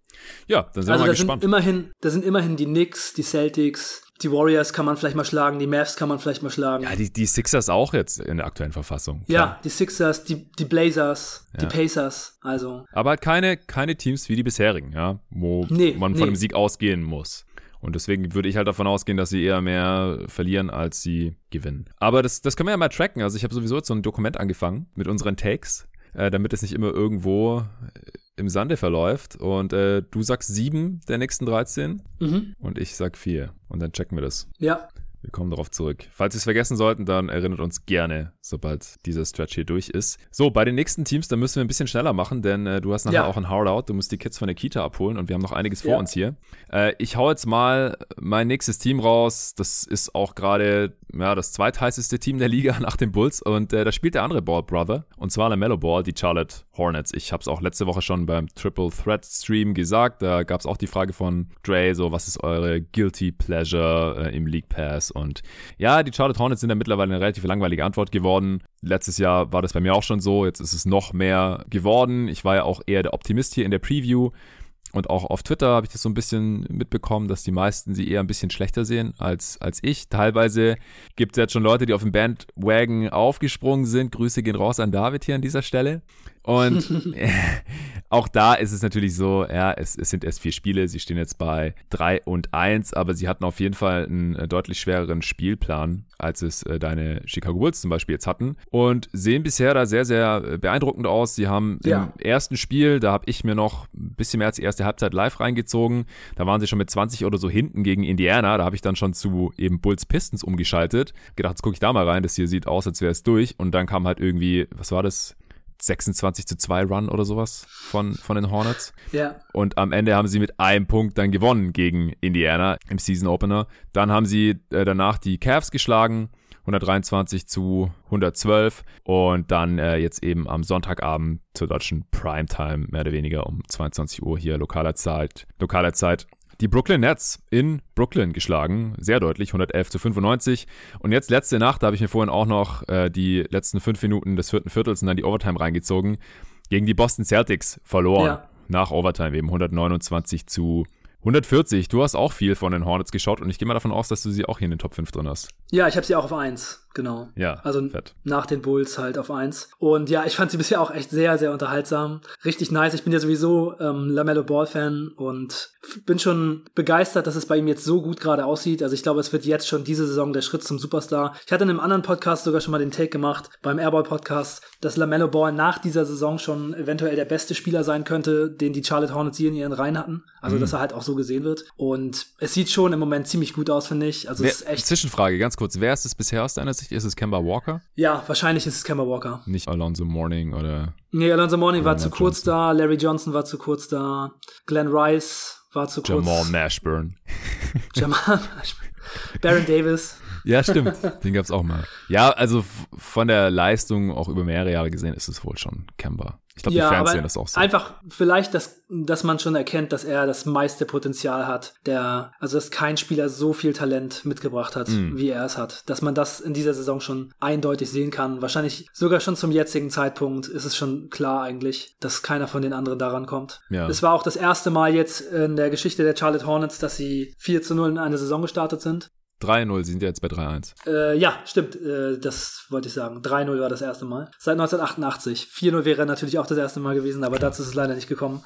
Ja, dann sind also wir mal da gespannt. Sind immerhin, da sind immerhin die Knicks, die Celtics, die Warriors kann man vielleicht mal schlagen, die Mavs kann man vielleicht mal schlagen. Ja, die, die Sixers auch jetzt in der aktuellen Verfassung. Klar. Ja, die Sixers, die, die Blazers, ja. die Pacers, also. Aber halt keine, keine Teams wie die bisherigen, ja, wo nee, man von nee. dem Sieg ausgehen muss. Und deswegen würde ich halt davon ausgehen, dass sie eher mehr verlieren, als sie gewinnen. Aber das, das können wir ja mal tracken. Also ich habe sowieso jetzt so ein Dokument angefangen mit unseren Takes, äh, damit es nicht immer irgendwo im Sande verläuft. Und äh, du sagst sieben der nächsten 13 mhm. und ich sag vier. Und dann checken wir das. Ja. Wir kommen darauf zurück. Falls Sie es vergessen sollten, dann erinnert uns gerne, sobald dieser Stretch hier durch ist. So, bei den nächsten Teams, da müssen wir ein bisschen schneller machen, denn äh, du hast nachher ja. auch ein Hardout. Du musst die Kids von der Kita abholen und wir haben noch einiges vor ja. uns hier. Äh, ich hau jetzt mal mein nächstes Team raus. Das ist auch gerade ja, das zweitheißeste Team der Liga nach den Bulls und äh, da spielt der andere Ball Brother und zwar der Mellow Ball, die Charlotte Hornets. Ich habe es auch letzte Woche schon beim Triple Threat Stream gesagt. Da gab es auch die Frage von Dre, so was ist eure Guilty Pleasure äh, im League Pass? Und ja, die Charlotte Hornets sind da mittlerweile eine relativ langweilige Antwort geworden. Letztes Jahr war das bei mir auch schon so. Jetzt ist es noch mehr geworden. Ich war ja auch eher der Optimist hier in der Preview. Und auch auf Twitter habe ich das so ein bisschen mitbekommen, dass die meisten sie eher ein bisschen schlechter sehen als, als ich. Teilweise gibt es jetzt schon Leute, die auf dem Bandwagon aufgesprungen sind. Grüße gehen raus an David hier an dieser Stelle. Und auch da ist es natürlich so, ja, es, es sind erst vier Spiele, sie stehen jetzt bei drei und eins, aber sie hatten auf jeden Fall einen äh, deutlich schwereren Spielplan, als es äh, deine Chicago Bulls zum Beispiel jetzt hatten. Und sehen bisher da sehr, sehr äh, beeindruckend aus. Sie haben ja. im ersten Spiel, da habe ich mir noch ein bisschen mehr als die erste Halbzeit live reingezogen. Da waren sie schon mit 20 oder so hinten gegen Indiana. Da habe ich dann schon zu eben Bulls Pistons umgeschaltet. Gedacht, jetzt gucke ich da mal rein. Das hier sieht aus, als wäre es durch. Und dann kam halt irgendwie, was war das? 26 zu 2 Run oder sowas von, von den Hornets. Ja. Und am Ende haben sie mit einem Punkt dann gewonnen gegen Indiana im Season Opener. Dann haben sie äh, danach die Cavs geschlagen. 123 zu 112 und dann äh, jetzt eben am Sonntagabend zur deutschen Primetime mehr oder weniger um 22 Uhr hier lokaler Zeit, lokaler Zeit die Brooklyn Nets in Brooklyn geschlagen. Sehr deutlich, 111 zu 95. Und jetzt letzte Nacht, da habe ich mir vorhin auch noch äh, die letzten fünf Minuten des vierten Viertels und dann die Overtime reingezogen, gegen die Boston Celtics verloren. Ja. Nach Overtime eben 129 zu 140. Du hast auch viel von den Hornets geschaut und ich gehe mal davon aus, dass du sie auch hier in den Top 5 drin hast. Ja, ich habe sie auch auf 1 genau. Ja. Also fett. nach den Bulls halt auf eins. Und ja, ich fand sie bisher auch echt sehr, sehr unterhaltsam. Richtig nice. Ich bin ja sowieso ähm, Lamello Ball-Fan und bin schon begeistert, dass es bei ihm jetzt so gut gerade aussieht. Also ich glaube, es wird jetzt schon diese Saison der Schritt zum Superstar. Ich hatte in einem anderen Podcast sogar schon mal den Take gemacht, beim Airball Podcast, dass Lamello Ball nach dieser Saison schon eventuell der beste Spieler sein könnte, den die Charlotte Hornets hier in ihren Reihen hatten. Also, mhm. dass er halt auch so gesehen wird. Und es sieht schon im Moment ziemlich gut aus, finde ich. Also, wer, es ist echt. Zwischenfrage, ganz kurz. Wer ist es bisher aus deiner Aussicht? Ist es Kemba Walker? Ja, wahrscheinlich ist es Kemba Walker. Nicht Alonso Morning oder. Nee, Alonso Morning war zu kurz Johnson. da, Larry Johnson war zu kurz da, Glenn Rice war zu kurz. Jamal Nashburn. Jamal Nashburn. Baron Davis. Ja, stimmt. Den gab's auch mal. Ja, also von der Leistung auch über mehrere Jahre gesehen ist es wohl schon Kemba. Ich glaube, ja, die Fans sehen das auch so. Einfach vielleicht, dass, dass man schon erkennt, dass er das meiste Potenzial hat. Der, also dass kein Spieler so viel Talent mitgebracht hat, mm. wie er es hat. Dass man das in dieser Saison schon eindeutig sehen kann. Wahrscheinlich sogar schon zum jetzigen Zeitpunkt ist es schon klar eigentlich, dass keiner von den anderen daran kommt. Ja. Es war auch das erste Mal jetzt in der Geschichte der Charlotte Hornets, dass sie 4 zu 0 in eine Saison gestartet sind. 3-0, sind ja jetzt bei 3-1. Äh, ja, stimmt, äh, das wollte ich sagen. 3-0 war das erste Mal. Seit 1988. 4-0 wäre natürlich auch das erste Mal gewesen, aber dazu ist es leider nicht gekommen.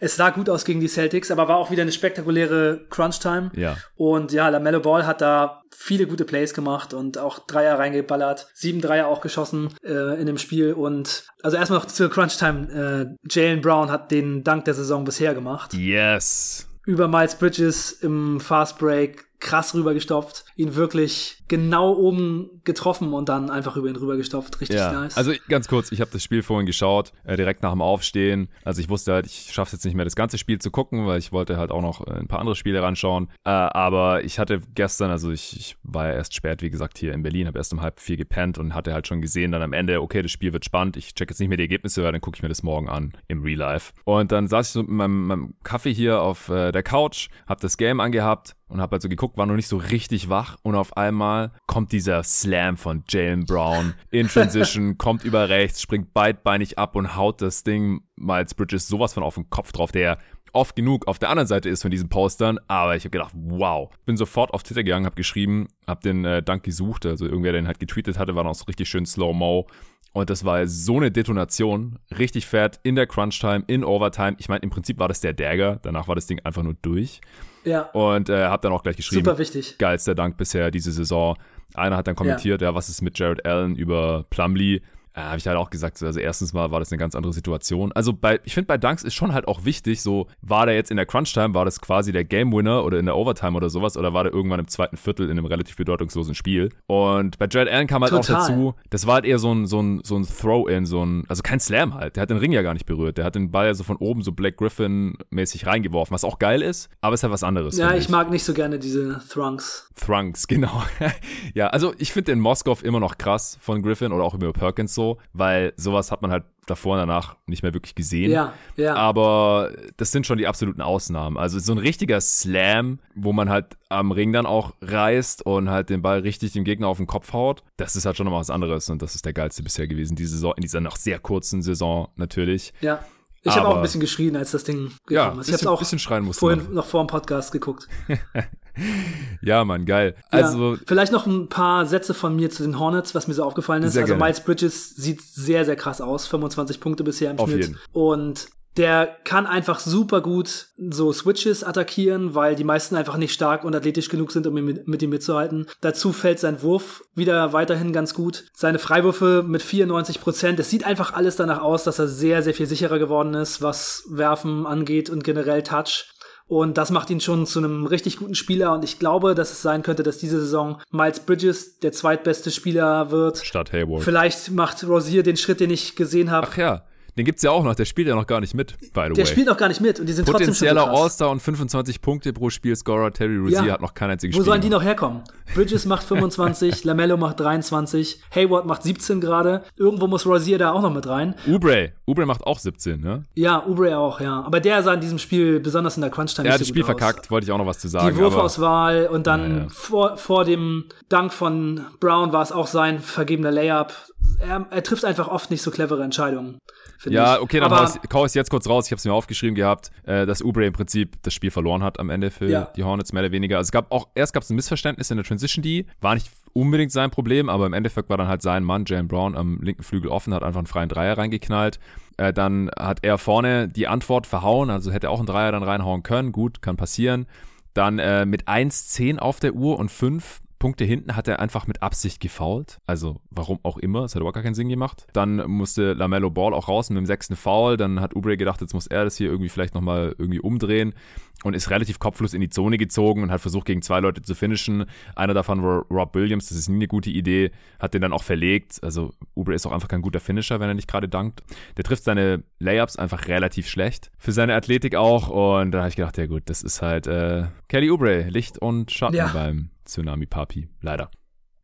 Es sah gut aus gegen die Celtics, aber war auch wieder eine spektakuläre Crunch-Time. Ja. Und ja, LaMelo Ball hat da viele gute Plays gemacht und auch Dreier reingeballert. Sieben Dreier auch geschossen äh, in dem Spiel. Und also erstmal noch zur Crunch-Time. Äh, Jalen Brown hat den Dank der Saison bisher gemacht. Yes. Über Miles Bridges im Fast Break krass rübergestopft, ihn wirklich genau oben getroffen und dann einfach über ihn rübergestopft. Richtig ja. nice. Also ganz kurz, ich habe das Spiel vorhin geschaut, äh, direkt nach dem Aufstehen. Also ich wusste halt, ich schaffe jetzt nicht mehr das ganze Spiel zu gucken, weil ich wollte halt auch noch äh, ein paar andere Spiele ranschauen. Äh, aber ich hatte gestern, also ich, ich war ja erst spät, wie gesagt, hier in Berlin, habe erst um halb vier gepennt und hatte halt schon gesehen dann am Ende, okay, das Spiel wird spannend. Ich check jetzt nicht mehr die Ergebnisse, weil dann gucke ich mir das morgen an im Real Life. Und dann saß ich so mit meinem, meinem Kaffee hier auf äh, der Couch, habe das Game angehabt und habe halt so geguckt, war noch nicht so richtig wach und auf einmal kommt dieser Slam von Jalen Brown in Transition, kommt über rechts, springt beidbeinig ab und haut das Ding Miles Bridges sowas von auf den Kopf drauf, der oft genug auf der anderen Seite ist von diesen Postern, aber ich habe gedacht, wow. Bin sofort auf Twitter gegangen, habe geschrieben, habe den äh, Dank gesucht, also irgendwer, der den halt getweetet hatte, war noch so richtig schön Slow-Mo und das war so eine Detonation, richtig fett, in der Crunch-Time, in Overtime. Ich meine, im Prinzip war das der Dagger, danach war das Ding einfach nur durch. Ja. Und äh, hab dann auch gleich geschrieben. Super wichtig. Geilster Dank bisher diese Saison. Einer hat dann kommentiert, ja, ja was ist mit Jared Allen über Plumlee? Äh, habe ich halt auch gesagt, also erstens mal war das eine ganz andere Situation. Also bei, ich finde bei Dunks ist schon halt auch wichtig, so war der jetzt in der Crunch-Time, war das quasi der Game Winner oder in der Overtime oder sowas oder war der irgendwann im zweiten Viertel in einem relativ bedeutungslosen Spiel. Und bei Jared Allen kam halt Total. auch dazu, das war halt eher so ein, so ein, so ein Throw-In, so ein, also kein Slam halt. Der hat den Ring ja gar nicht berührt. Der hat den Ball ja so von oben so Black Griffin-mäßig reingeworfen, was auch geil ist, aber ist halt was anderes. Ja, ich, ich mag nicht so gerne diese Thrunks. Thrunks, genau. ja, also ich finde den Moskov immer noch krass von Griffin oder auch über Perkins so, weil sowas hat man halt davor und danach nicht mehr wirklich gesehen. Ja, ja. Aber das sind schon die absoluten Ausnahmen. Also so ein richtiger Slam, wo man halt am Ring dann auch reißt und halt den Ball richtig dem Gegner auf den Kopf haut, das ist halt schon nochmal was anderes und das ist der geilste bisher gewesen, diese Saison, in dieser noch sehr kurzen Saison natürlich. Ja. Ich habe auch ein bisschen geschrien, als das Ding gekommen ja, ist. Ich habe auch bisschen schreien vorhin noch vor dem Podcast geguckt. ja, Mann, geil. Also ja, vielleicht noch ein paar Sätze von mir zu den Hornets, was mir so aufgefallen ist. Also. Miles Bridges sieht sehr, sehr krass aus. 25 Punkte bisher im Auf Schnitt. Jeden. Und der kann einfach super gut so Switches attackieren, weil die meisten einfach nicht stark und athletisch genug sind, um mit, mit ihm mitzuhalten. Dazu fällt sein Wurf wieder weiterhin ganz gut. Seine Freiwürfe mit 94 Prozent. Es sieht einfach alles danach aus, dass er sehr, sehr viel sicherer geworden ist, was Werfen angeht und generell Touch. Und das macht ihn schon zu einem richtig guten Spieler. Und ich glaube, dass es sein könnte, dass diese Saison Miles Bridges der zweitbeste Spieler wird. Statt Hayward. Vielleicht macht Rosier den Schritt, den ich gesehen habe. Ach ja. Den gibt's ja auch noch, der spielt ja noch gar nicht mit, by the der way. Der spielt noch gar nicht mit und die sind Potenzieller trotzdem schon so All-Star und 25 Punkte pro Spiel Scorer, Terry Rozier ja. hat noch kein einziges Wo Spiel. Wo sollen die noch herkommen? Bridges macht 25, Lamello macht 23, Hayward macht 17 gerade. Irgendwo muss Rozier da auch noch mit rein. Ubre, Ubre macht auch 17, ne? Ja, Ubre auch, ja. Aber der sah in diesem Spiel, besonders in der Crunch-Time, Er hat das Spiel verkackt, wollte ich auch noch was zu sagen. Die Wurfauswahl und dann ja. Vor, vor dem Dank von Brown war es auch sein vergebener Layup. Er, er trifft einfach oft nicht so clevere Entscheidungen. Ja, okay, dann hau ich, hau ich jetzt kurz raus. Ich habe es mir aufgeschrieben gehabt, äh, dass Ubre im Prinzip das Spiel verloren hat am Ende für ja. die Hornets, mehr oder weniger. Also es gab auch, erst gab es ein Missverständnis in der Transition D, war nicht unbedingt sein Problem, aber im Endeffekt war dann halt sein Mann, Jalen Brown, am linken Flügel offen, hat einfach einen freien Dreier reingeknallt. Äh, dann hat er vorne die Antwort verhauen, also hätte auch einen Dreier dann reinhauen können. Gut, kann passieren. Dann äh, mit 1,10 auf der Uhr und 5 Punkte hinten hat er einfach mit Absicht gefoult. Also warum auch immer, es hat überhaupt gar keinen Sinn gemacht. Dann musste Lamello Ball auch raus mit dem sechsten Foul. Dann hat Oubre gedacht, jetzt muss er das hier irgendwie vielleicht nochmal irgendwie umdrehen und ist relativ kopflos in die Zone gezogen und hat versucht, gegen zwei Leute zu finishen. Einer davon war Rob Williams, das ist nie eine gute Idee, hat den dann auch verlegt. Also Oubre ist auch einfach kein guter Finisher, wenn er nicht gerade dankt. Der trifft seine Layups einfach relativ schlecht. Für seine Athletik auch. Und da habe ich gedacht, ja gut, das ist halt äh, Kelly Oubre, Licht und Schatten ja. beim Tsunami Papi. Leider.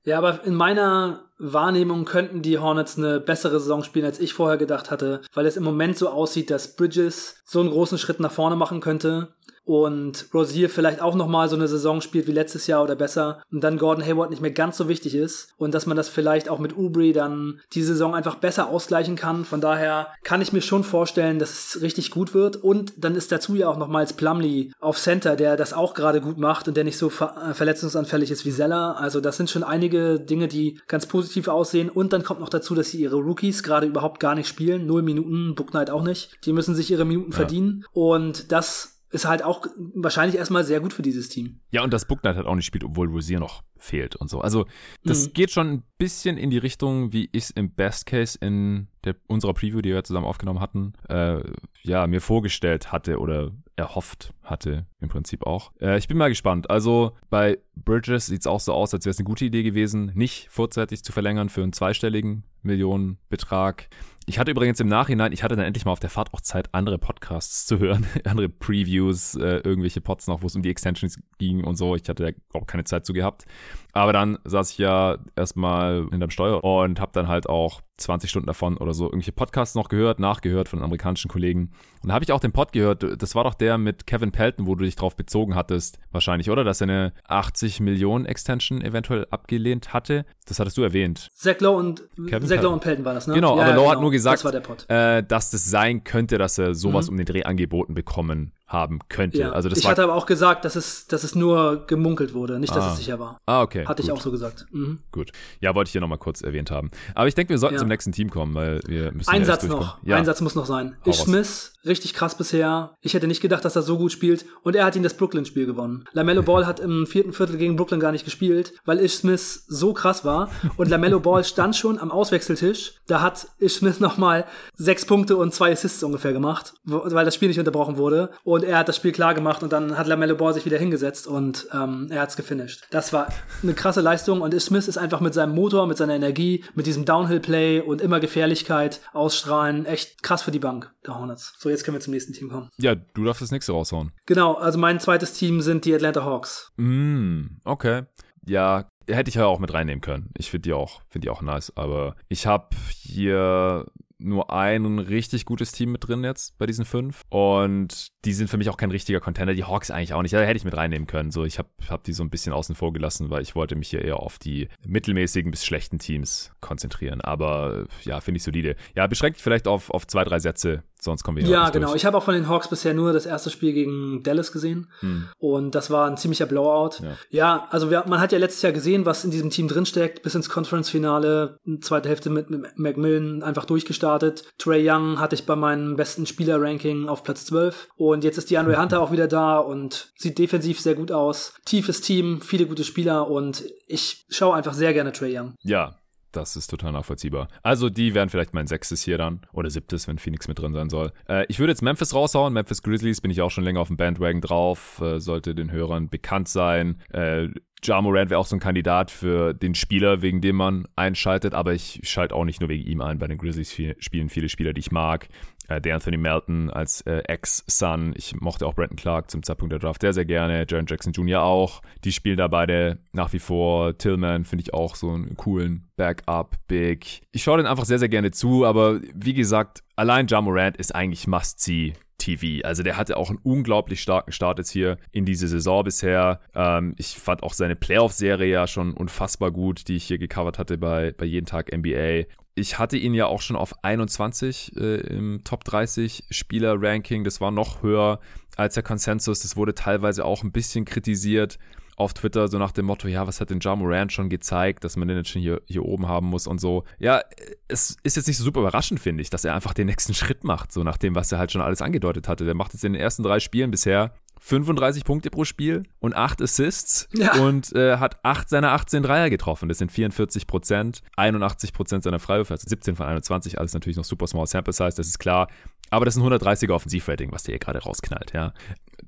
Ja, aber in meiner Wahrnehmung könnten die Hornets eine bessere Saison spielen, als ich vorher gedacht hatte, weil es im Moment so aussieht, dass Bridges so einen großen Schritt nach vorne machen könnte und Rosier vielleicht auch nochmal so eine Saison spielt wie letztes Jahr oder besser und dann Gordon Hayward nicht mehr ganz so wichtig ist und dass man das vielleicht auch mit Ubri dann die Saison einfach besser ausgleichen kann. Von daher kann ich mir schon vorstellen, dass es richtig gut wird und dann ist dazu ja auch nochmals Plumlee auf Center, der das auch gerade gut macht und der nicht so ver äh, verletzungsanfällig ist wie Zeller. Also das sind schon einige Dinge, die ganz positiv aussehen und dann kommt noch dazu, dass sie ihre Rookies gerade überhaupt gar nicht spielen. Null Minuten, Book Knight auch nicht. Die müssen sich ihre Minuten ja. verdienen und das ist halt auch wahrscheinlich erstmal sehr gut für dieses Team. Ja, und das Book Knight hat auch nicht gespielt, obwohl Rosier noch fehlt und so. Also, das mhm. geht schon ein bisschen in die Richtung, wie ich es im Best Case in der, unserer Preview, die wir zusammen aufgenommen hatten, äh, ja, mir vorgestellt hatte oder erhofft hatte, im Prinzip auch. Äh, ich bin mal gespannt. Also, bei Bridges sieht es auch so aus, als wäre es eine gute Idee gewesen, nicht vorzeitig zu verlängern für einen zweistelligen Millionenbetrag. Ich hatte übrigens im Nachhinein, ich hatte dann endlich mal auf der Fahrt auch Zeit, andere Podcasts zu hören, andere Previews, äh, irgendwelche Pods noch, wo es um die Extensions ging und so. Ich hatte da überhaupt keine Zeit zu gehabt. Aber dann saß ich ja erstmal hinterm Steuer und habe dann halt auch 20 Stunden davon oder so irgendwelche Podcasts noch gehört, nachgehört von amerikanischen Kollegen. Und da habe ich auch den Pod gehört, das war doch der mit Kevin Pelton, wo du dich drauf bezogen hattest, wahrscheinlich, oder? Dass er eine 80 Millionen Extension eventuell abgelehnt hatte. Das hattest du erwähnt. Zach Lowe und, Kevin Zach Lowe und Pelton war das, ne? Genau, ja, aber Lowe genau. hat nur gesagt, das äh, dass das sein könnte, dass er sowas mhm. um den Dreh angeboten bekommen haben könnte. Ja. Also das ich hatte aber auch gesagt, dass es, dass es nur gemunkelt wurde, nicht, dass ah. es sicher war. Ah, okay. Hatte gut. ich auch so gesagt. Mhm. Gut. Ja, wollte ich hier nochmal kurz erwähnt haben. Aber ich denke, wir sollten ja. zum nächsten Team kommen, weil wir müssen. Ein Satz noch. Ja. Ein Satz muss noch sein. Ish Smith, richtig krass bisher. Ich hätte nicht gedacht, dass er so gut spielt. Und er hat ihn das Brooklyn-Spiel gewonnen. LaMelo Ball hat im vierten Viertel gegen Brooklyn gar nicht gespielt, weil Ish Smith so krass war. Und LaMelo Ball stand schon am Auswechseltisch. Da hat Ish Smith nochmal sechs Punkte und zwei Assists ungefähr gemacht, weil das Spiel nicht unterbrochen wurde. Und er hat das Spiel klar gemacht und dann hat Lamello Ball sich wieder hingesetzt und ähm, er hat's gefinisht. Das war eine krasse Leistung und Smith ist einfach mit seinem Motor, mit seiner Energie, mit diesem Downhill-Play und immer Gefährlichkeit ausstrahlen echt krass für die Bank der Hornets. So, jetzt können wir zum nächsten Team kommen. Ja, du darfst das nächste raushauen. Genau, also mein zweites Team sind die Atlanta Hawks. Mm, okay. Ja, hätte ich ja auch mit reinnehmen können. Ich finde die auch, finde die auch nice, aber ich habe hier nur ein richtig gutes Team mit drin jetzt bei diesen fünf. Und die sind für mich auch kein richtiger Contender. Die Hawks eigentlich auch nicht. Da hätte ich mit reinnehmen können. So, ich habe hab die so ein bisschen außen vor gelassen, weil ich wollte mich hier eher auf die mittelmäßigen bis schlechten Teams konzentrieren. Aber ja, finde ich solide. Ja, beschränkt vielleicht auf, auf zwei, drei Sätze sonst kommen wir Ja, genau. Durch. Ich habe auch von den Hawks bisher nur das erste Spiel gegen Dallas gesehen. Hm. Und das war ein ziemlicher Blowout. Ja, ja also wir, man hat ja letztes Jahr gesehen, was in diesem Team drinsteckt, bis ins Conference-Finale, zweite Hälfte mit, mit Macmillan einfach durchgestartet. Trey Young hatte ich bei meinem besten Spieler-Ranking auf Platz 12. Und jetzt ist die Andre Hunter auch wieder da und sieht defensiv sehr gut aus. Tiefes Team, viele gute Spieler und ich schaue einfach sehr gerne Trey Young. Ja, das ist total nachvollziehbar. Also die wären vielleicht mein sechstes hier dann oder siebtes, wenn Phoenix mit drin sein soll. Äh, ich würde jetzt Memphis raushauen. Memphis Grizzlies bin ich auch schon länger auf dem Bandwagon drauf. Äh, sollte den Hörern bekannt sein. Äh, Ja Morant wäre auch so ein Kandidat für den Spieler, wegen dem man einschaltet, aber ich schalte auch nicht nur wegen ihm ein. Bei den Grizzlies spielen viele Spieler, die ich mag äh, der Anthony Melton als äh, Ex-Son. Ich mochte auch Brandon Clark zum Zeitpunkt der Draft sehr, sehr gerne. Jaron Jackson Jr. auch. Die spielen da beide nach wie vor. Tillman finde ich auch so einen coolen Backup-Big. Ich schaue den einfach sehr, sehr gerne zu, aber wie gesagt, allein Ja Morant ist eigentlich Must-See. TV. Also der hatte auch einen unglaublich starken Start jetzt hier in diese Saison bisher. Ähm, ich fand auch seine Playoff-Serie ja schon unfassbar gut, die ich hier gecovert hatte bei, bei Jeden Tag NBA. Ich hatte ihn ja auch schon auf 21 äh, im Top 30 Spieler-Ranking. Das war noch höher als der Konsensus. Das wurde teilweise auch ein bisschen kritisiert auf Twitter, so nach dem Motto, ja, was hat denn Ja Morant schon gezeigt, dass man den jetzt schon hier, hier oben haben muss und so. Ja, es ist jetzt nicht so super überraschend, finde ich, dass er einfach den nächsten Schritt macht, so nach dem, was er halt schon alles angedeutet hatte. Der macht jetzt in den ersten drei Spielen bisher 35 Punkte pro Spiel und 8 Assists Ja. und äh, hat 8 seiner 18 Dreier getroffen. Das sind 44 Prozent, 81 Prozent seiner Freiwürfe, also 17 von 21, alles natürlich noch super small sample size, das ist klar. Aber das ist ein 130er Offensivrating, was der hier gerade rausknallt, ja.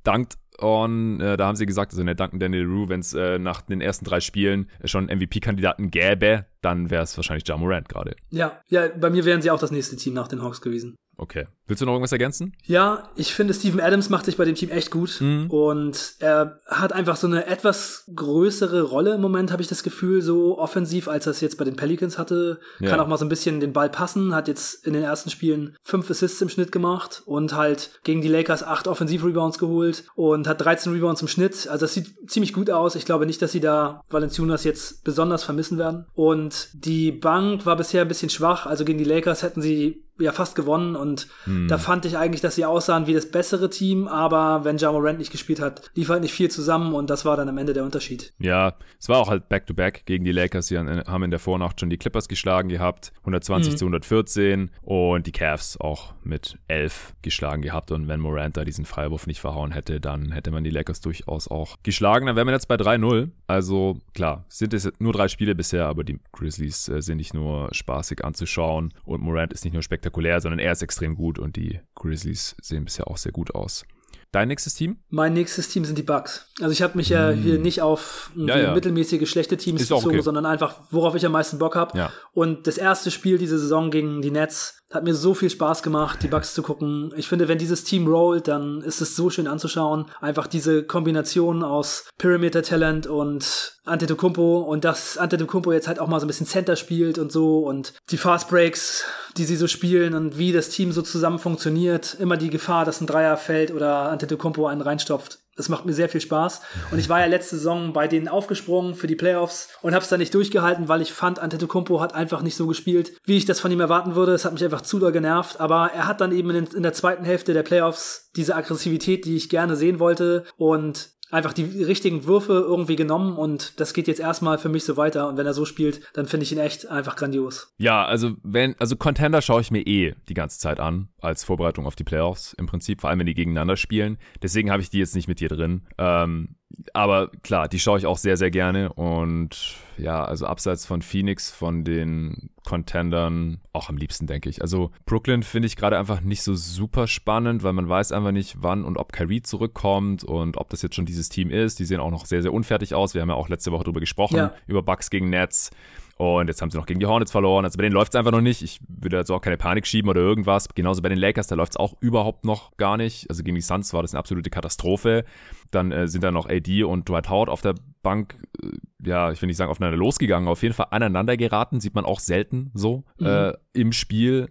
Dankt on, äh, da haben sie gesagt, also ne, danken Daniel Rue, wenn es äh, nach den ersten drei Spielen schon MVP-Kandidaten gäbe, dann wäre es wahrscheinlich Ja Morant gerade. Ja, ja, bei mir wären sie auch das nächste Team nach den Hawks gewesen. Okay. Willst du noch irgendwas ergänzen? Ja, ich finde, Steven Adams macht sich bei dem Team echt gut. Und er hat einfach so eine etwas größere Rolle im Moment, habe ich das Gefühl, so offensiv, als er es jetzt bei den Pelicans hatte. Ja. Kann auch mal so ein bisschen den Ball passen, hat jetzt in den ersten Spielen fünf Assists im Schnitt gemacht und halt gegen die Lakers acht Offensiv-Rebounds geholt und hat 13 Rebounds im Schnitt. Also das sieht ziemlich gut aus. Ich glaube nicht, dass sie da Valenciunas jetzt besonders vermissen werden. Und die Bank war bisher ein bisschen schwach. Also gegen die Lakers hätten sie ja fast gewonnen und da fand ich eigentlich, dass sie aussahen wie das bessere Team, aber wenn Ja Morant nicht gespielt hat, lief halt nicht viel zusammen und das war dann am Ende der Unterschied. Ja, es war auch halt Back-to-Back gegen die Lakers. Sie haben in der Vornacht schon die Clippers geschlagen gehabt, 120 zu 114 und die Cavs auch mit 11 geschlagen gehabt. Und wenn Morant da diesen Freiwurf nicht verhauen hätte, dann hätte man die Lakers durchaus auch geschlagen. Dann wären wir jetzt bei 3-0. Also klar, sind es nur drei Spiele bisher, aber die Grizzlies äh, sind nicht nur spaßig anzuschauen und Morant ist nicht nur spektakulär, sondern er ist extrem gut und die Grizzlies sehen bisher auch sehr gut aus. Dein nächstes Team? Mein nächstes Team sind die Bucks. Also ich habe mich ja hier nicht auf. Ja, ja. mittelmäßige, schlechte Teams bezogen, okay. sondern einfach, worauf ich am meisten Bock habe. Ja. Und das erste Spiel diese Saison gegen die Nets hat mir so viel Spaß gemacht, die Bucks zu gucken. Ich finde, wenn dieses Team rollt, dann ist es so schön anzuschauen. Einfach diese Kombination aus Perimeter Talent und Antetokounmpo und dass Antetokounmpo jetzt halt auch mal so ein bisschen Center spielt und so und die Fast Breaks, die sie so spielen und wie das Team so zusammen funktioniert. Immer die Gefahr, dass ein Dreier fällt oder Antetokounmpo einen reinstopft. Das macht mir sehr viel Spaß. Und ich war ja letzte Saison bei denen aufgesprungen für die Playoffs und habe es dann nicht durchgehalten, weil ich fand, Antetokounmpo hat einfach nicht so gespielt, wie ich das von ihm erwarten würde. Es hat mich einfach zu doll genervt. Aber er hat dann eben in, in der zweiten Hälfte der Playoffs diese Aggressivität, die ich gerne sehen wollte und einfach die richtigen Würfe irgendwie genommen und das geht jetzt erstmal für mich so weiter und wenn er so spielt, dann finde ich ihn echt einfach grandios. Ja, also wenn, also Contender schaue ich mir eh die ganze Zeit an, als Vorbereitung auf die Playoffs im Prinzip, vor allem wenn die gegeneinander spielen. Deswegen habe ich die jetzt nicht mit dir drin. Ähm, aber klar, die schaue ich auch sehr, sehr gerne. Und ja, also abseits von Phoenix, von den Contendern, auch am liebsten, denke ich. Also Brooklyn finde ich gerade einfach nicht so super spannend, weil man weiß einfach nicht, wann und ob Kyrie zurückkommt und ob das jetzt schon dieses Team ist. Die sehen auch noch sehr, sehr unfertig aus. Wir haben ja auch letzte Woche drüber gesprochen, Ja. über Bucks gegen Nets. Und jetzt haben sie noch gegen die Hornets verloren. Also bei denen läuft es einfach noch nicht. Ich würde jetzt auch keine Panik schieben oder irgendwas. Genauso bei den Lakers, da läuft es auch überhaupt noch gar nicht. Also gegen die Suns war das eine absolute Katastrophe. Dann äh, sind da noch AD und Dwight Howard auf der Bank, äh, ja, ich will nicht sagen aufeinander losgegangen, auf jeden Fall aneinander geraten. Sieht man auch selten so äh, im Spiel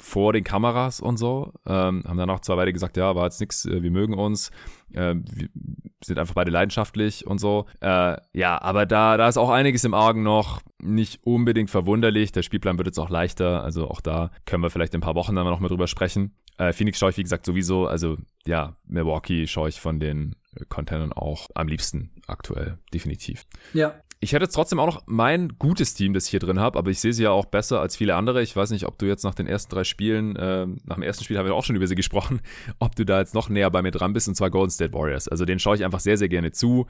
vor den Kameras und so. Ähm, haben danach zwar beide gesagt, ja, war jetzt nix, äh, wir mögen uns, äh, wir sind einfach beide leidenschaftlich und so. Äh, ja, aber da, da ist auch einiges im Argen noch. Nicht unbedingt verwunderlich. Der Spielplan wird jetzt auch leichter. Also auch da können wir vielleicht in ein paar Wochen dann noch mal drüber sprechen. Äh, Phoenix schaue ich, wie gesagt, sowieso. Also ja, Milwaukee schaue ich von den Containern auch am liebsten aktuell, definitiv. Ja, Ich hätte trotzdem auch noch mein gutes Team, das ich hier drin habe, aber ich sehe sie ja auch besser als viele andere. Ich weiß nicht, ob du jetzt nach den ersten drei Spielen, äh, nach dem ersten Spiel haben wir auch schon über sie gesprochen, ob du da jetzt noch näher bei mir dran bist, und zwar Golden State Warriors. Also den schaue ich einfach sehr, sehr gerne zu.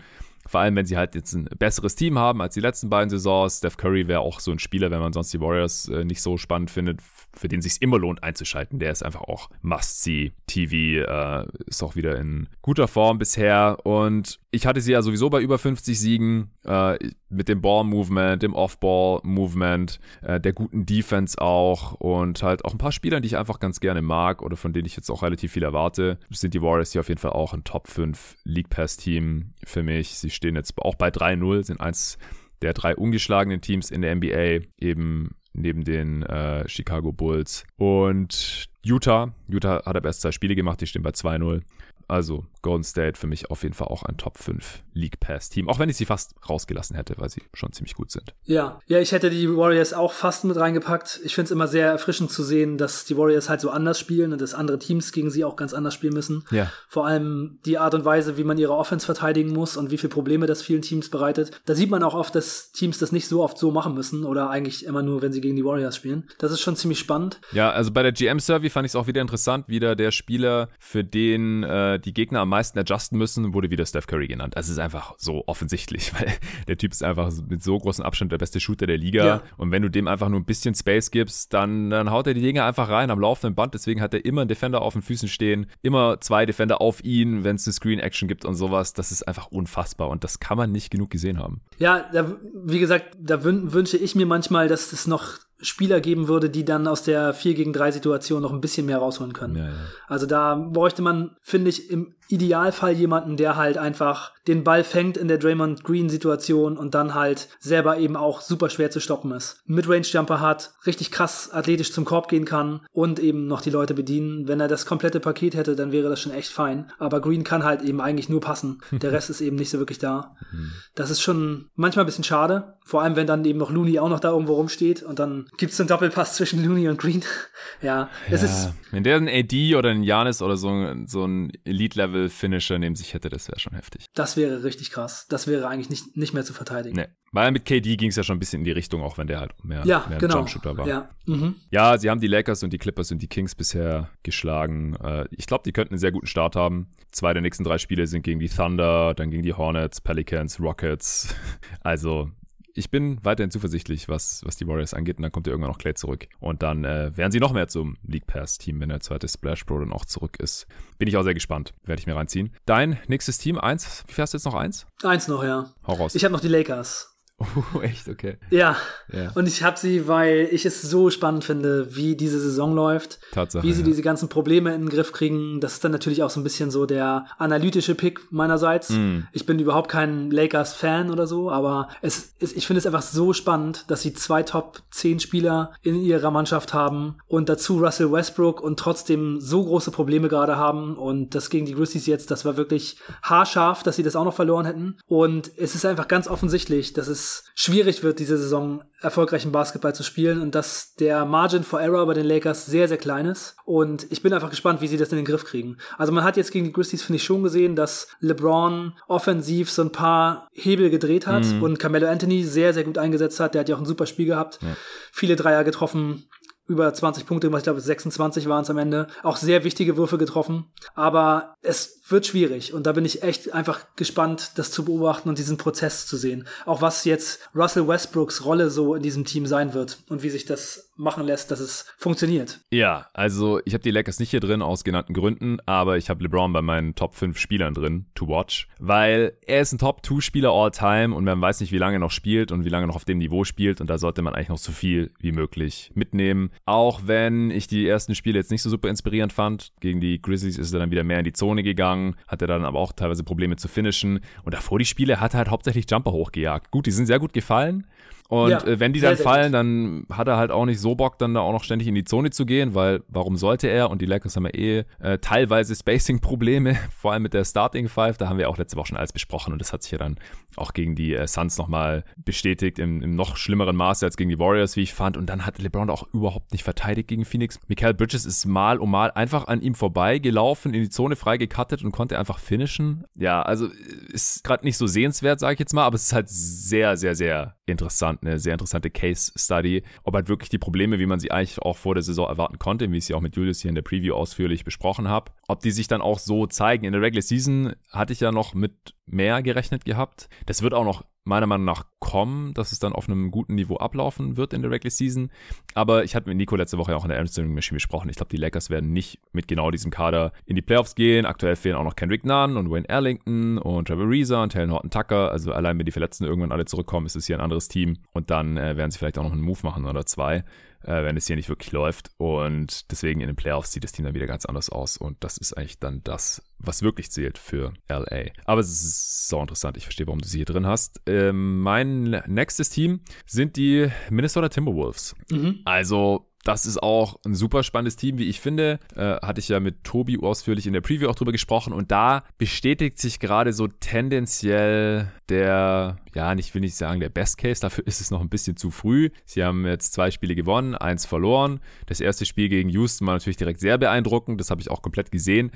Vor allem, wenn sie halt jetzt ein besseres Team haben als die letzten beiden Saisons. Steph Curry wäre auch so ein Spieler, wenn man sonst die Warriors äh, nicht so spannend findet, für den sich immer lohnt einzuschalten. Der ist einfach auch Must-See TV, äh, ist auch wieder in guter Form bisher. Und ich hatte sie ja sowieso bei über 50 Siegen äh, mit dem Ball-Movement, dem Off-Ball-Movement, äh, der guten Defense auch und halt auch ein paar Spielern, die ich einfach ganz gerne mag oder von denen ich jetzt auch relativ viel erwarte, sind die Warriors hier auf jeden Fall auch ein Top 5 League Pass-Team für mich. Sie stehen jetzt auch bei 3-0, sind eins der drei ungeschlagenen Teams in der NBA, eben neben den äh, Chicago Bulls. Und Utah, Utah hat aber erst zwei Spiele gemacht, die stehen bei 2-0. Also Golden State für mich auf jeden Fall auch ein Top 5 League Pass Team, auch wenn ich sie fast rausgelassen hätte, weil sie schon ziemlich gut sind. Ja, ja, ich hätte die Warriors auch fast mit reingepackt. Ich finde es immer sehr erfrischend zu sehen, dass die Warriors halt so anders spielen und dass andere Teams gegen sie auch ganz anders spielen müssen. Ja. Vor allem die Art und Weise, wie man ihre Offense verteidigen muss und wie viele Probleme das vielen Teams bereitet. Da sieht man auch oft, dass Teams das nicht so oft so machen müssen oder eigentlich immer nur, wenn sie gegen die Warriors spielen. Das ist schon ziemlich spannend. Ja, also bei der GM-Survey fand ich es auch wieder interessant, wieder der Spieler, für den äh, die Gegner am meisten adjusten müssen, wurde wieder Steph Curry genannt. Also es ist einfach so offensichtlich, weil der Typ ist einfach mit so großem Abstand der beste Shooter der Liga. Ja. Und wenn du dem einfach nur ein bisschen Space gibst, dann, dann haut er die Dinge einfach rein am laufenden Band. Deswegen hat er immer einen Defender auf den Füßen stehen, immer zwei Defender auf ihn, wenn es eine Screen-Action gibt und sowas. Das ist einfach unfassbar und das kann man nicht genug gesehen haben. Ja, da, wie gesagt, da wünsche ich mir manchmal, dass es noch Spieler geben würde, die dann aus der 4 gegen 3 Situation noch ein bisschen mehr rausholen können. Ja, ja. Also da bräuchte man, finde ich, im Idealfall jemanden, der halt einfach den Ball fängt in der Draymond Green Situation und dann halt selber eben auch super schwer zu stoppen ist. Midrange Jumper hat, richtig krass athletisch zum Korb gehen kann und eben noch die Leute bedienen. Wenn er das komplette Paket hätte, dann wäre das schon echt fein. Aber Green kann halt eben eigentlich nur passen. Der Rest ist eben nicht so wirklich da. Mhm. Das ist schon manchmal ein bisschen schade. Vor allem, wenn dann eben noch Looney auch noch da irgendwo rumsteht und dann gibt's einen Doppelpass zwischen Looney und Green. ja, es ja. ist. Wenn der ein AD oder ein Janis oder so, so ein Elite-Level-Finisher neben sich hätte, das wäre schon heftig. Das wäre richtig krass. Das wäre eigentlich nicht, nicht mehr zu verteidigen. Nee. Weil mit KD ging es ja schon ein bisschen in die Richtung, auch wenn der halt mehr, ja, mehr genau. Jumpshooter war. Ja. Mhm. ja, sie haben die Lakers und die Clippers und die Kings bisher geschlagen. Äh, ich glaube, die könnten einen sehr guten Start haben. Zwei der nächsten drei Spiele sind gegen die Thunder, dann gegen die Hornets, Pelicans, Rockets. Also ich bin weiterhin zuversichtlich, was, was die Warriors angeht. Und dann kommt ja irgendwann noch Clay zurück. Und dann äh, werden sie noch mehr zum League Pass-Team, wenn der zweite Splash Pro dann auch zurück ist. Bin ich auch sehr gespannt. Werde ich mir reinziehen. Dein nächstes Team, eins. Wie fährst du jetzt noch eins? Eins noch, ja. Hau raus. Ich habe noch die Lakers. Oh, echt? Okay. Ja. ja. Und ich habe sie, weil ich es so spannend finde, wie diese Saison läuft. Tatsache. Wie sie ja. diese ganzen Probleme in den Griff kriegen. Das ist dann natürlich auch so ein bisschen so der analytische Pick meinerseits. Mm. Ich bin überhaupt kein Lakers-Fan oder so, aber es ist, ich finde es einfach so spannend, dass sie zwei Top 10 Spieler in ihrer Mannschaft haben und dazu Russell Westbrook und trotzdem so große Probleme gerade haben. Und das gegen die Grizzlies jetzt, das war wirklich haarscharf, dass sie das auch noch verloren hätten. Und es ist einfach ganz offensichtlich, dass es schwierig wird, diese Saison erfolgreichen Basketball zu spielen und dass der Margin for Error bei den Lakers sehr, sehr klein ist. Und ich bin einfach gespannt, wie sie das in den Griff kriegen. Also man hat jetzt gegen die Grizzlies, finde ich, schon gesehen, dass LeBron offensiv so ein paar Hebel gedreht hat mhm. und Carmelo Anthony sehr, sehr gut eingesetzt hat. Der hat ja auch ein super Spiel gehabt. Ja. Viele Dreier getroffen über 20 Punkte, ich glaube 26 waren es am Ende. Auch sehr wichtige Würfe getroffen. Aber es wird schwierig und da bin ich echt einfach gespannt, das zu beobachten und diesen Prozess zu sehen. Auch was jetzt Russell Westbrooks Rolle so in diesem Team sein wird und wie sich das machen lässt, dass es funktioniert. Ja, also ich habe die Lakers nicht hier drin aus genannten Gründen, aber ich habe LeBron bei meinen Top 5 Spielern drin, to watch, weil er ist ein Top 2 Spieler all time und man weiß nicht, wie lange er noch spielt und wie lange er noch auf dem Niveau spielt und da sollte man eigentlich noch so viel wie möglich mitnehmen. Auch wenn ich die ersten Spiele jetzt nicht so super inspirierend fand, gegen die Grizzlies ist er dann wieder mehr in die Zone gegangen angefangen, hatte dann aber auch teilweise Probleme zu finishen. Und davor die Spiele hat er halt hauptsächlich Jumper hochgejagt. Gut, die sind sehr gut gefallen. Und ja, äh, wenn die dann fallen, dann hat er halt auch nicht so Bock, dann da auch noch ständig in die Zone zu gehen, weil warum sollte er? Und die Lakers haben ja eh äh, teilweise Spacing-Probleme, vor allem mit der Starting Five. Da haben wir auch letzte Woche schon alles besprochen und das hat sich ja dann auch gegen die äh, Suns nochmal bestätigt, im, im noch schlimmeren Maße als gegen die Warriors, wie ich fand. Und dann hat LeBron auch überhaupt nicht verteidigt gegen Phoenix. Michael Bridges ist mal um mal einfach an ihm vorbei gelaufen, in die Zone frei gecuttet und konnte einfach finishen. Ja, also äh, ist gerade nicht so sehenswert, sage ich jetzt mal, aber es ist halt sehr, sehr, sehr interessant eine sehr interessante Case Study, ob halt wirklich die Probleme, wie man sie eigentlich auch vor der Saison erwarten konnte, wie ich sie auch mit Julius hier in der Preview ausführlich besprochen habe, ob die sich dann auch so zeigen. In der Regular Season hatte ich ja noch mit mehr gerechnet gehabt. Das wird auch noch meiner Meinung nach kommen, dass es dann auf einem guten Niveau ablaufen wird in der Regular Season. Aber ich hatte mit Nico letzte Woche auch in der Amsterdam Machine besprochen. Ich glaube, die Lakers werden nicht mit genau diesem Kader in die Playoffs gehen. Aktuell fehlen auch noch Kendrick Nunn und Wayne Erlington und Trevor Reza und Taylor Horton Tucker. Also allein wenn die Verletzten irgendwann alle zurückkommen, ist es hier ein anderes Team. Und dann äh, werden sie vielleicht auch noch einen Move machen oder zwei äh, wenn es hier nicht wirklich läuft. Und deswegen in den Playoffs sieht das Team dann wieder ganz anders aus. Und das ist eigentlich dann das, was wirklich zählt für LA. Aber es ist so interessant. Ich verstehe, warum du sie hier drin hast. Ähm, mein nächstes Team sind die Minnesota Timberwolves. Mhm. Also das ist auch ein super spannendes Team, wie ich finde. Äh, hatte ich ja mit Tobi ausführlich in der Preview auch drüber gesprochen. Und da bestätigt sich gerade so tendenziell der, ja, ich will nicht sagen der Best Case, dafür ist es noch ein bisschen zu früh. Sie haben jetzt zwei Spiele gewonnen, eins verloren. Das erste Spiel gegen Houston war natürlich direkt sehr beeindruckend. Das habe ich auch komplett gesehen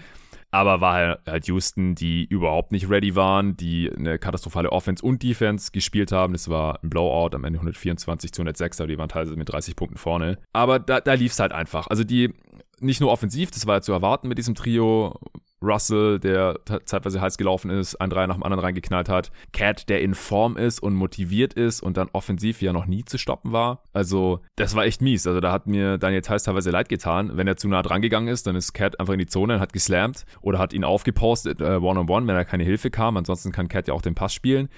aber war halt Houston, die überhaupt nicht ready waren, die eine katastrophale Offense und Defense gespielt haben. Das war ein Blowout am Ende 124 zu 106, aber die waren teilweise mit 30 Punkten vorne. Aber da, da lief es halt einfach. Also die nicht nur offensiv, das war ja zu erwarten mit diesem Trio, Russell, der zeitweise heiß gelaufen ist, ein Dreier nach dem anderen reingeknallt hat. Cat, der in Form ist und motiviert ist und dann offensiv ja noch nie zu stoppen war. Also, das war echt mies. Also, da hat mir Daniel Theiss teilweise leid getan. Wenn er zu nah dran gegangen ist, dann ist Cat einfach in die Zone und hat geslammt oder hat ihn aufgepostet, äh, one-on-one, -on -one, wenn er keine Hilfe kam. Ansonsten kann Cat ja auch den Pass spielen.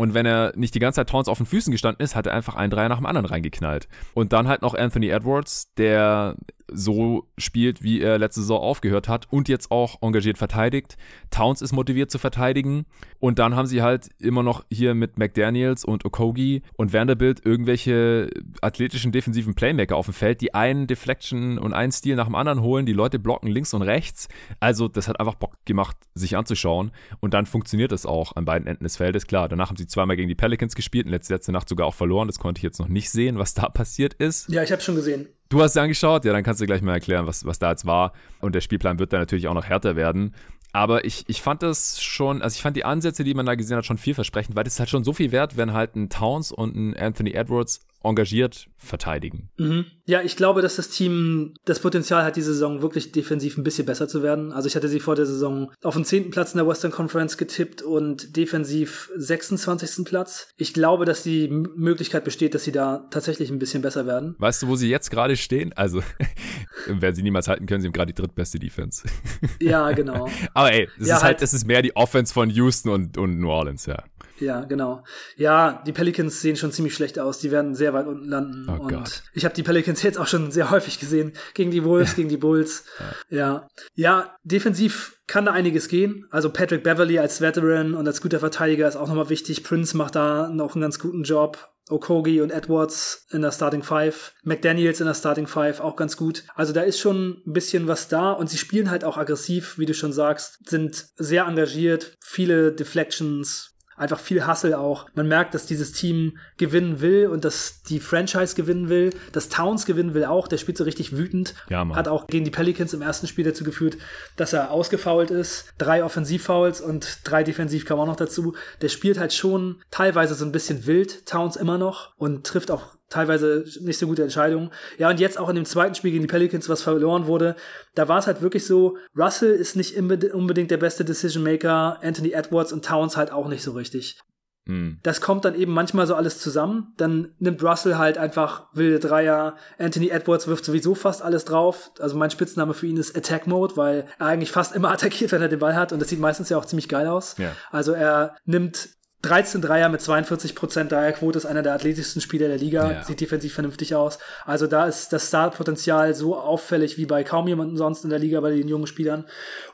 Und wenn er nicht die ganze Zeit Towns auf den Füßen gestanden ist, hat er einfach einen Dreier nach dem anderen reingeknallt. Und dann halt noch Anthony Edwards, der so spielt, wie er letzte Saison aufgehört hat und jetzt auch engagiert verteidigt. Towns ist motiviert zu verteidigen und dann haben sie halt immer noch hier mit McDaniels und Okogi und Vanderbilt irgendwelche athletischen defensiven Playmaker auf dem Feld, die einen Deflection und einen Stil nach dem anderen holen, die Leute blocken links und rechts. Also das hat einfach Bock gemacht, sich anzuschauen und dann funktioniert es auch an beiden Enden des Feldes. Klar, danach haben sie zweimal gegen die Pelicans gespielt und letzte Nacht sogar auch verloren. Das konnte ich jetzt noch nicht sehen, was da passiert ist. Ja, ich habe schon gesehen. Du hast dir angeschaut, ja, dann kannst du gleich mal erklären, was, was da jetzt war. Und der Spielplan wird dann natürlich auch noch härter werden. Aber ich, ich fand das schon, also ich fand die Ansätze, die man da gesehen hat, schon vielversprechend, weil das ist halt schon so viel wert, wenn halt ein Towns und ein Anthony Edwards engagiert verteidigen. Mhm. Ja, ich glaube, dass das Team das Potenzial hat, diese Saison wirklich defensiv ein bisschen besser zu werden. Also ich hatte sie vor der Saison auf den zehnten Platz in der Western Conference getippt und defensiv 26. Platz. Ich glaube, dass die Möglichkeit besteht, dass sie da tatsächlich ein bisschen besser werden. Weißt du, wo sie jetzt gerade stehen? Also, werden sie niemals halten können, sie haben gerade die drittbeste Defense. ja, genau. Aber ey, das ja, ist halt, halt, das ist mehr die Offense von Houston und, und New Orleans, ja. Ja, genau. Ja, die Pelicans sehen schon ziemlich schlecht aus. Die werden sehr weit unten landen. Oh und Gott. ich habe die Pelicans jetzt auch schon sehr häufig gesehen. Gegen die Wolves, gegen die Bulls. Ja. ja. Ja, defensiv kann da einiges gehen. Also Patrick Beverly als Veteran und als guter Verteidiger ist auch nochmal wichtig. Prince macht da noch einen ganz guten Job. Okogi und Edwards in der Starting Five, McDaniels in der Starting Five auch ganz gut. Also da ist schon ein bisschen was da und sie spielen halt auch aggressiv, wie du schon sagst, sind sehr engagiert, viele Deflections, einfach viel Hustle auch. Man merkt, dass dieses Team gewinnen will und dass die Franchise gewinnen will, dass Towns gewinnen will auch. Der spielt so richtig wütend. Ja, Mann. Hat auch gegen die Pelicans im ersten Spiel dazu geführt, dass er ausgefault ist. Drei Offensivfouls und drei Defensiv kam auch noch dazu. Der spielt halt schon teilweise so ein bisschen wild, Towns immer noch und trifft auch teilweise nicht so gute Entscheidungen. Ja, und jetzt auch in dem zweiten Spiel gegen die Pelicans, was verloren wurde, da war es halt wirklich so, Russell ist nicht unbedingt der beste Decision Maker, Anthony Edwards und Towns halt auch nicht so richtig. Hm. Das kommt dann eben manchmal so alles zusammen. Dann nimmt Russell halt einfach wilde Dreier. Anthony Edwards wirft sowieso fast alles drauf. Also mein Spitzname für ihn ist Attack Mode, weil er eigentlich fast immer attackiert, wenn er den Ball hat. Und das sieht meistens ja auch ziemlich geil aus. Ja. Also er nimmt 13 Dreier mit 42 Prozent Dreierquote ist einer der athletischsten Spieler der Liga, ja. sieht defensiv vernünftig aus. Also da ist das Startpotenzial so auffällig wie bei kaum jemandem sonst in der Liga bei den jungen Spielern.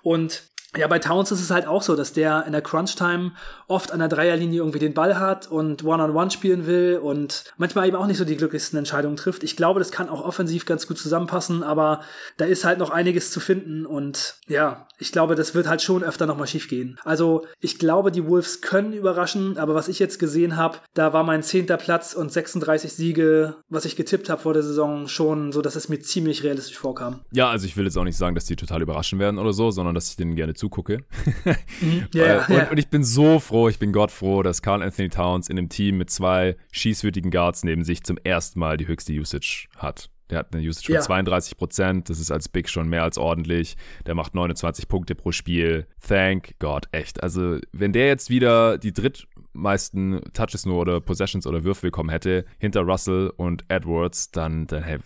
Und ja, bei Towns ist es halt auch so, dass der in der Crunch-Time oft an der Dreierlinie irgendwie den Ball hat und One-on-One -on -one spielen will und manchmal eben auch nicht so die glücklichsten Entscheidungen trifft. Ich glaube, das kann auch offensiv ganz gut zusammenpassen, aber da ist halt noch einiges zu finden und ja, ich glaube, das wird halt schon öfter nochmal schief gehen. Also ich glaube, die Wolves können überraschen, aber was ich jetzt gesehen habe, da war mein zehnter Platz und 36 Siege, was ich getippt habe vor der Saison, schon so, dass es mir ziemlich realistisch vorkam. Ja, also ich will jetzt auch nicht sagen, dass die total überraschen werden oder so, sondern dass ich denen gerne zugucke. Mhm. ja, und, ja. und, ich bin so froh, ich bin Gott froh, dass Carl Anthony Towns in einem Team mit zwei schießwürdigen Guards neben sich zum ersten Mal die höchste Usage hat. Der hat eine Usage von ja. 32 Prozent. Das ist als Big schon mehr als ordentlich. Der macht 29 Punkte pro Spiel. Thank God, echt. Also, wenn der jetzt wieder die drittmeisten Touches nur oder Possessions oder Würfe bekommen hätte, hinter Russell und Edwards, dann, dann hey,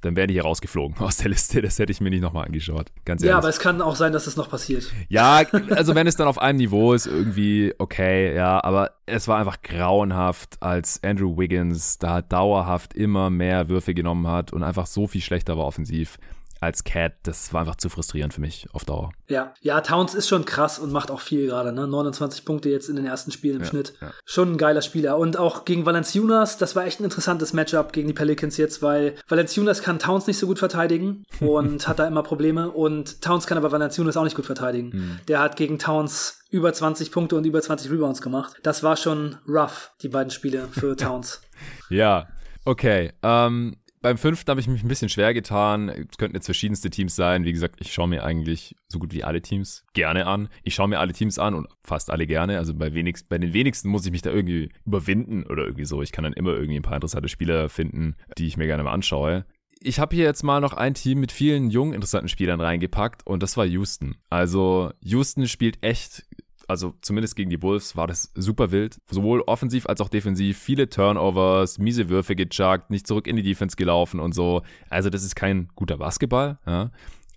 dann wäre ich hier rausgeflogen aus der Liste. Das hätte ich mir nicht nochmal angeschaut. Ganz ehrlich. Ja, aber es kann auch sein, dass es noch passiert. Ja, also wenn es dann auf einem Niveau ist, irgendwie okay, ja, aber es war einfach grauenhaft, als Andrew Wiggins da dauerhaft immer mehr Würfe genommen hat und einfach so viel schlechter war offensiv als Cat, das war einfach zu frustrierend für mich auf Dauer. Ja, ja, Towns ist schon krass und macht auch viel gerade, ne? 29 Punkte jetzt in den ersten Spielen im ja, Schnitt. Ja. Schon ein geiler Spieler. Und auch gegen Valenciunas, das war echt ein interessantes Matchup gegen die Pelicans jetzt, weil Valenciunas kann Towns nicht so gut verteidigen und hat da immer Probleme. Und Towns kann aber Valenciunas auch nicht gut verteidigen. Mhm. Der hat gegen Towns über 20 Punkte und über 20 Rebounds gemacht. Das war schon rough, die beiden Spiele für Towns. ja, Okay, ähm, beim fünften habe ich mich ein bisschen schwer getan. Es könnten jetzt verschiedenste Teams sein. Wie gesagt, ich schaue mir eigentlich so gut wie alle Teams gerne an. Ich schaue mir alle Teams an und fast alle gerne. Also bei, wenigst, bei den wenigsten muss ich mich da irgendwie überwinden oder irgendwie so. Ich kann dann immer irgendwie ein paar interessante Spieler finden, die ich mir gerne mal anschaue ich habe hier jetzt mal noch ein Team mit vielen jungen, interessanten Spielern reingepackt und das war Houston. Also Houston spielt echt also zumindest gegen die Wolves war das super wild. Sowohl offensiv als auch defensiv. Viele Turnovers, miese Würfe gejuckt, nicht zurück in die Defense gelaufen und so. Also das ist kein guter Basketball. Ja.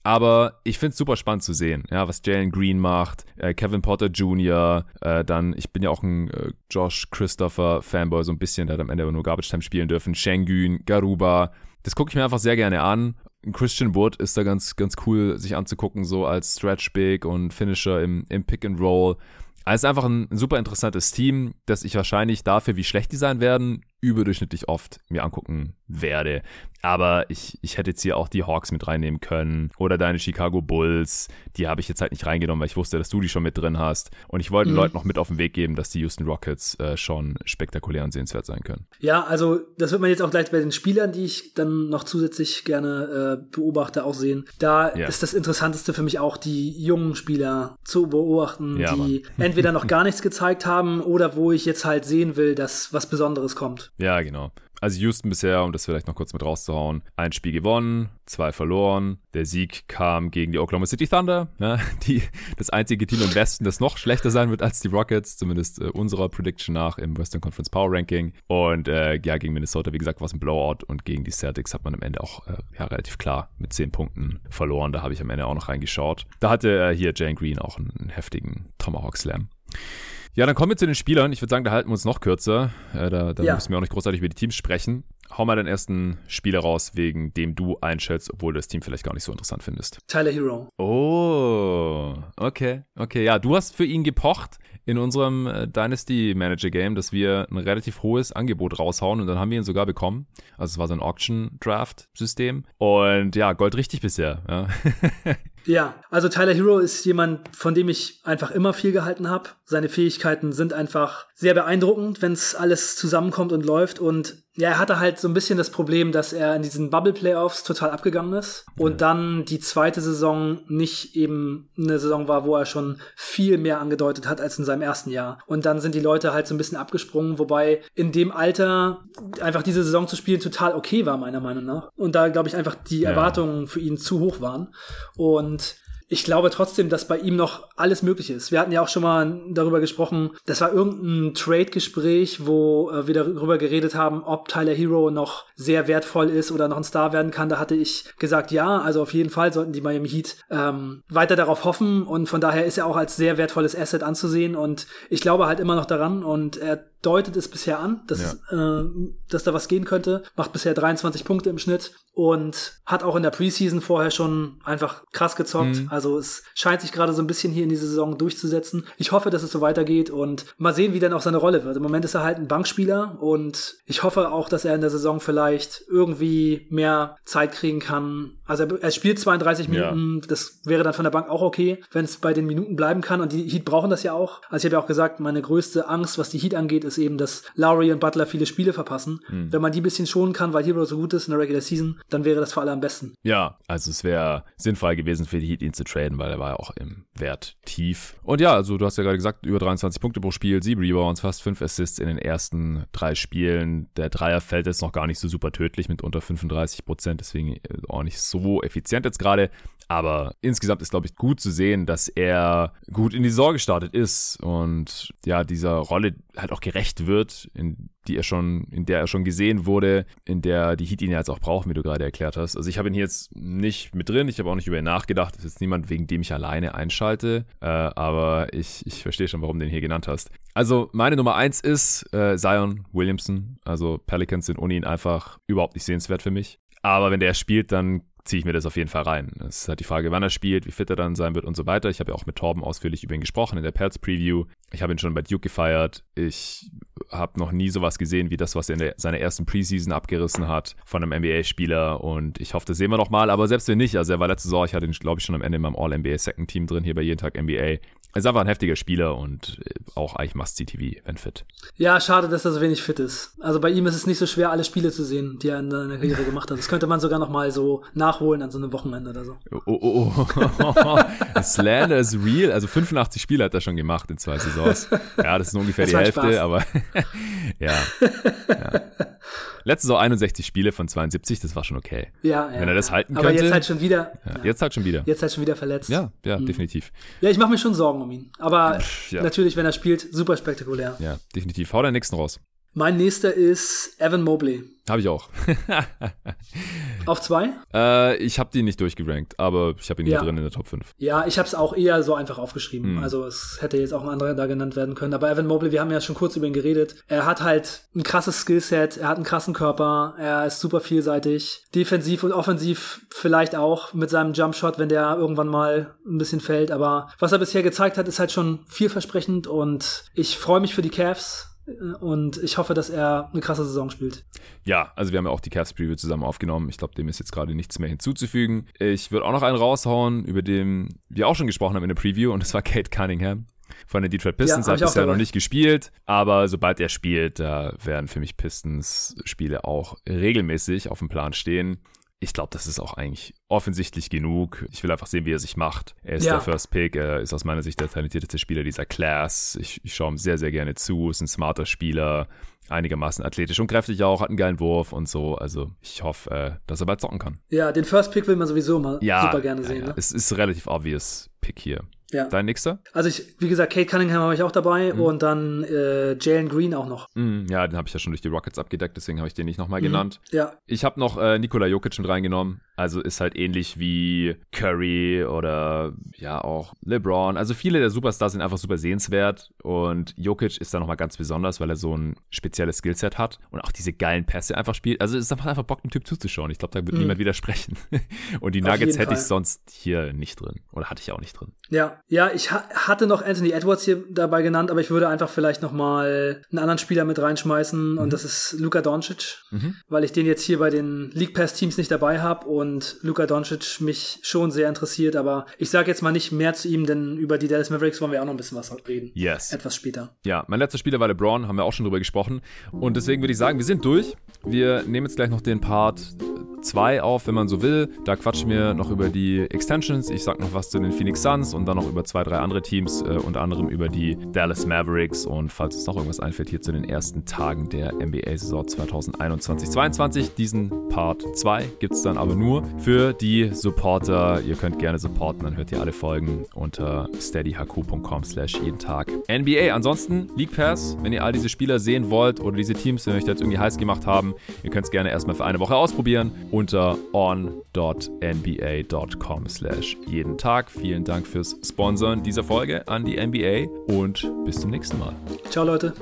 Aber ich finde es super spannend zu sehen, ja, was Jalen Green macht, äh, Kevin Potter Jr., äh, dann, ich bin ja auch ein äh, Josh Christopher Fanboy, so ein bisschen, der hat am Ende aber nur Garbage Time spielen dürfen, Shengun, Garuba, das gucke ich mir einfach sehr gerne an. Christian Wood ist da ganz, ganz cool, sich anzugucken, so als Stretch Big und Finisher im, im Pick and Roll. Also einfach ein, ein super interessantes Team, das ich wahrscheinlich dafür, wie schlecht die sein werden, überdurchschnittlich oft mir angucken werde. Aber ich, ich hätte jetzt hier auch die Hawks mit reinnehmen können oder deine Chicago Bulls. Die habe ich jetzt halt nicht reingenommen, weil ich wusste, dass du die schon mit drin hast. Und ich wollte den mhm. Leuten noch mit auf den Weg geben, dass die Houston Rockets äh, schon spektakulär und sehenswert sein können. Ja, also das wird man jetzt auch gleich bei den Spielern, die ich dann noch zusätzlich gerne äh, beobachte, auch sehen. Da ja. ist das Interessanteste für mich auch, die jungen Spieler zu beobachten, ja, die entweder noch gar nichts gezeigt haben oder wo ich jetzt halt sehen will, dass was Besonderes kommt. Ja, genau. Also Houston bisher, um das vielleicht noch kurz mit rauszuhauen, ein Spiel gewonnen, zwei verloren. Der Sieg kam gegen die Oklahoma City Thunder, ne? die, das einzige Team im Westen, das noch schlechter sein wird als die Rockets, zumindest äh, unserer Prediction nach im Western Conference Power Ranking. Und äh, ja, gegen Minnesota, wie gesagt, war es ein Blowout und gegen die Celtics hat man am Ende auch äh, ja, relativ klar mit zehn Punkten verloren. Da habe ich am Ende auch noch reingeschaut. Da hatte äh, hier Jane Green auch einen heftigen Tomahawk Slam. Ja, dann kommen wir zu den Spielern. Ich würde sagen, da halten wir uns noch kürzer. Äh, da da ja. müssen wir auch nicht großartig über die Teams sprechen. Hau mal den ersten Spieler raus, wegen dem du einschätzt, obwohl du das Team vielleicht gar nicht so interessant findest. Tyler Hero. Oh, okay, okay. Ja, du hast für ihn gepocht in unserem äh, Dynasty Manager Game, dass wir ein relativ hohes Angebot raushauen und dann haben wir ihn sogar bekommen. Also es war so ein Auction Draft System und ja, Gold richtig bisher. Ja. Ja, also Tyler Hero ist jemand, von dem ich einfach immer viel gehalten habe. Seine Fähigkeiten sind einfach sehr beeindruckend, wenn es alles zusammenkommt und läuft. Und ja, er hatte halt so ein bisschen das Problem, dass er in diesen Bubble-Playoffs total abgegangen ist und dann die zweite Saison nicht eben eine Saison war, wo er schon viel mehr angedeutet hat als in seinem ersten Jahr. Und dann sind die Leute halt so ein bisschen abgesprungen, wobei in dem Alter einfach diese Saison zu spielen total okay war, meiner Meinung nach. Und da, glaube ich, einfach die ja. Erwartungen für ihn zu hoch waren. Und Und ich glaube trotzdem, dass bei ihm noch alles möglich ist. Wir hatten ja auch schon mal darüber gesprochen, das war irgendein Trade-Gespräch, wo äh, wir darüber geredet haben, ob Tyler Hero noch sehr wertvoll ist oder noch ein Star werden kann. Da hatte ich gesagt, ja, also auf jeden Fall sollten die Miami Heat ähm, weiter darauf hoffen und von daher ist er auch als sehr wertvolles Asset anzusehen und ich glaube halt immer noch daran und er deutet es bisher an, dass, ja. äh, dass da was gehen könnte. Macht bisher 23 Punkte im Schnitt und hat auch in der Preseason vorher schon einfach krass gezockt. Mhm. Also es scheint sich gerade so ein bisschen hier in dieser Saison durchzusetzen. Ich hoffe, dass es so weitergeht und mal sehen, wie dann auch seine Rolle wird. Im Moment ist er halt ein Bankspieler und ich hoffe auch, dass er in der Saison vielleicht irgendwie mehr Zeit kriegen kann. Also er, er spielt 32 Minuten, ja. das wäre dann von der Bank auch okay, wenn es bei den Minuten bleiben kann und die Heat brauchen das ja auch. Also ich habe ja auch gesagt, meine größte Angst, was die Heat angeht, ist eben, dass Lowry und Butler viele Spiele verpassen. Mhm. Wenn man die ein bisschen schonen kann, weil Hero so gut ist in der Regular Season, dann wäre das für alle am besten. Ja, also es wäre sinnvoll gewesen für die Heat, ihn zu traden, weil er war ja auch im Wert tief. Und ja, also du hast ja gerade gesagt, über 23 Punkte pro Spiel, 7 Rebounds, fast 5 Assists in den ersten drei Spielen. Der Dreier fällt jetzt noch gar nicht so super tödlich mit unter 35 Prozent, deswegen auch nicht so effizient jetzt gerade. Aber insgesamt ist, glaube ich, gut zu sehen, dass er gut in die Saison gestartet ist und ja, dieser Rolle halt auch gerecht wird, in die er schon, in der er schon gesehen wurde, in der die Heat ihn ja jetzt auch brauchen, wie du gerade erklärt hast. Also ich habe ihn hier jetzt nicht mit drin, ich habe auch nicht über ihn nachgedacht. Das ist jetzt niemand, wegen dem ich alleine einschalte, äh, aber ich, ich verstehe schon, warum du den hier genannt hast. Also meine Nummer eins ist äh, Zion Williamson. Also Pelicans sind ohne ihn einfach überhaupt nicht sehenswert für mich. Aber wenn der spielt, dann ziehe ich mir das auf jeden Fall rein. Es ist halt die Frage, wann er spielt, wie fit er dann sein wird und so weiter. Ich habe ja auch mit Torben ausführlich über ihn gesprochen in der Pelz Preview. Ich habe ihn schon bei Duke gefeiert. Ich habe noch nie sowas gesehen wie das, was er in der, seiner ersten Preseason abgerissen hat von einem NBA-Spieler und ich hoffe, das sehen wir noch mal, aber selbst wenn nicht, also er war letzte Saison, ich hatte ihn, glaube ich, schon am Ende in meinem All-NBA Second Team drin, hier bei jeden Tag NBA. Er ist einfach ein heftiger Spieler und äh, auch eigentlich Must-See-TV, wenn fit. Ja, schade, dass er so wenig fit ist. Also bei ihm ist es nicht so schwer, alle Spiele zu sehen, die er in seiner Karriere gemacht hat. Das könnte man sogar noch mal so nachholen an so einem Wochenende oder so. Oh, oh, oh. Slander is real. Also 85 Spiele hat er schon gemacht in zwei Saisons. Ja, das ist ungefähr das die Hälfte, Spaß. aber ja. ja. Letztes Saison 61 Spiele von 72, das war schon okay. Ja, ja. Wenn er das halten Aber könnte. jetzt halt schon wieder. Jetzt halt schon wieder. Jetzt halt schon wieder verletzt. Ja, ja, definitiv. Ja, ich mache mir schon Sorgen um ihn. Aber ja. natürlich, wenn er spielt, super spektakulär. Ja, definitiv. Hau deinen nächsten raus. Mein nächster ist Evan Mobley. Habe ich auch. Auf zwei? äh, ich habe die nicht durchgerankt, aber ich habe ihn Ja. hier drin in der Top 5. Ja, ich habe es auch eher so einfach aufgeschrieben. Hm. Also es hätte jetzt auch ein anderer da genannt werden können. Aber Evan Mobley, wir haben ja schon kurz über ihn geredet. Er hat halt ein krasses Skillset, er hat einen krassen Körper, er ist super vielseitig. Defensiv und offensiv vielleicht auch mit seinem Jumpshot, wenn der irgendwann mal ein bisschen fällt. Aber was er bisher gezeigt hat, ist halt schon vielversprechend und ich freue mich für die Cavs. Äh, Und ich hoffe, dass er eine krasse Saison spielt. Ja, also wir haben ja auch die Cavs Preview zusammen aufgenommen. Ich glaube, dem ist jetzt gerade nichts mehr hinzuzufügen. Ich würde auch noch einen raushauen, über den wir auch schon gesprochen haben in der Preview, und das war Kate Cunningham von den Detroit Pistons. Ja, hab er ich bisher noch nicht gespielt, aber sobald er spielt, da werden für mich Pistons-Spiele auch regelmäßig auf dem Plan stehen. Ich glaube, das ist auch eigentlich offensichtlich genug. Ich will einfach sehen, wie er sich macht. Er ist Ja. der First Pick. Er ist aus meiner Sicht der talentierteste Spieler dieser Class. Ich, ich schaue ihm sehr, sehr gerne zu. Ist ein smarter Spieler. Einigermaßen athletisch und kräftig auch. Hat einen geilen Wurf und so. Also ich hoffe, äh, dass er bald zocken kann. Ja, den First Pick will man sowieso mal Ja, super gerne ja, sehen. ja. Ne? Es ist relativ obvious Pick hier. Ja. Dein nächster? Also ich, wie gesagt, Kate Cunningham habe ich auch dabei Mhm. und dann äh, Jalen Green auch noch. Mm, ja, den habe ich ja schon durch die Rockets abgedeckt, deswegen habe ich den nicht nochmal Mhm. genannt. Ja, Ich habe noch äh, Nikola Jokic mit reingenommen. Also ist halt ähnlich wie Curry oder ja auch LeBron. Also viele der Superstars sind einfach super sehenswert und Jokic ist da nochmal ganz besonders, weil er so ein spezielles Skillset hat und auch diese geilen Pässe einfach spielt. Also es macht einfach Bock, dem Typ zuzuschauen. Ich glaube, da wird niemand widersprechen. und die Mhm. Nuggets hätte ich sonst hier nicht drin. Oder hatte ich auch nicht drin. ja, ja. Ich ha hatte noch Anthony Edwards hier dabei genannt, aber ich würde einfach vielleicht noch mal einen anderen Spieler mit reinschmeißen Mhm. und das ist Luka Doncic, weil ich den jetzt hier bei den League Pass Teams nicht dabei habe und Luka Doncic mich schon sehr interessiert. Aber ich sage jetzt mal nicht mehr zu ihm, denn über die Dallas Mavericks wollen wir auch noch ein bisschen was reden. Yes. Etwas später. Ja, mein letzter Spieler war LeBron, haben wir auch schon drüber gesprochen. Und deswegen würde ich sagen, wir sind durch. Wir nehmen jetzt gleich noch den Part 2 auf, wenn man so will. Da quatschen wir noch über die Extensions. Ich sag noch was zu den Phoenix Suns und dann noch über zwei, drei andere Teams, äh, unter anderem über die Dallas Mavericks. Und falls uns noch irgendwas einfällt, hier zu den ersten Tagen der NBA-Saison 2021-22. Diesen Part 2 gibt es dann aber nur für die Supporter. Ihr könnt gerne supporten, dann hört ihr alle Folgen unter steadyhq.com slash jeden Tag NBA. Ansonsten League Pass, wenn ihr all diese Spieler sehen wollt oder diese Teams, wenn euch das irgendwie heiß gemacht haben, ihr könnt es gerne erstmal für eine Woche ausprobieren unter on.nba.com slash jeden Tag. Vielen Dank fürs Sponsoren dieser Folge an die NBA und bis zum nächsten Mal. Ciao Leute.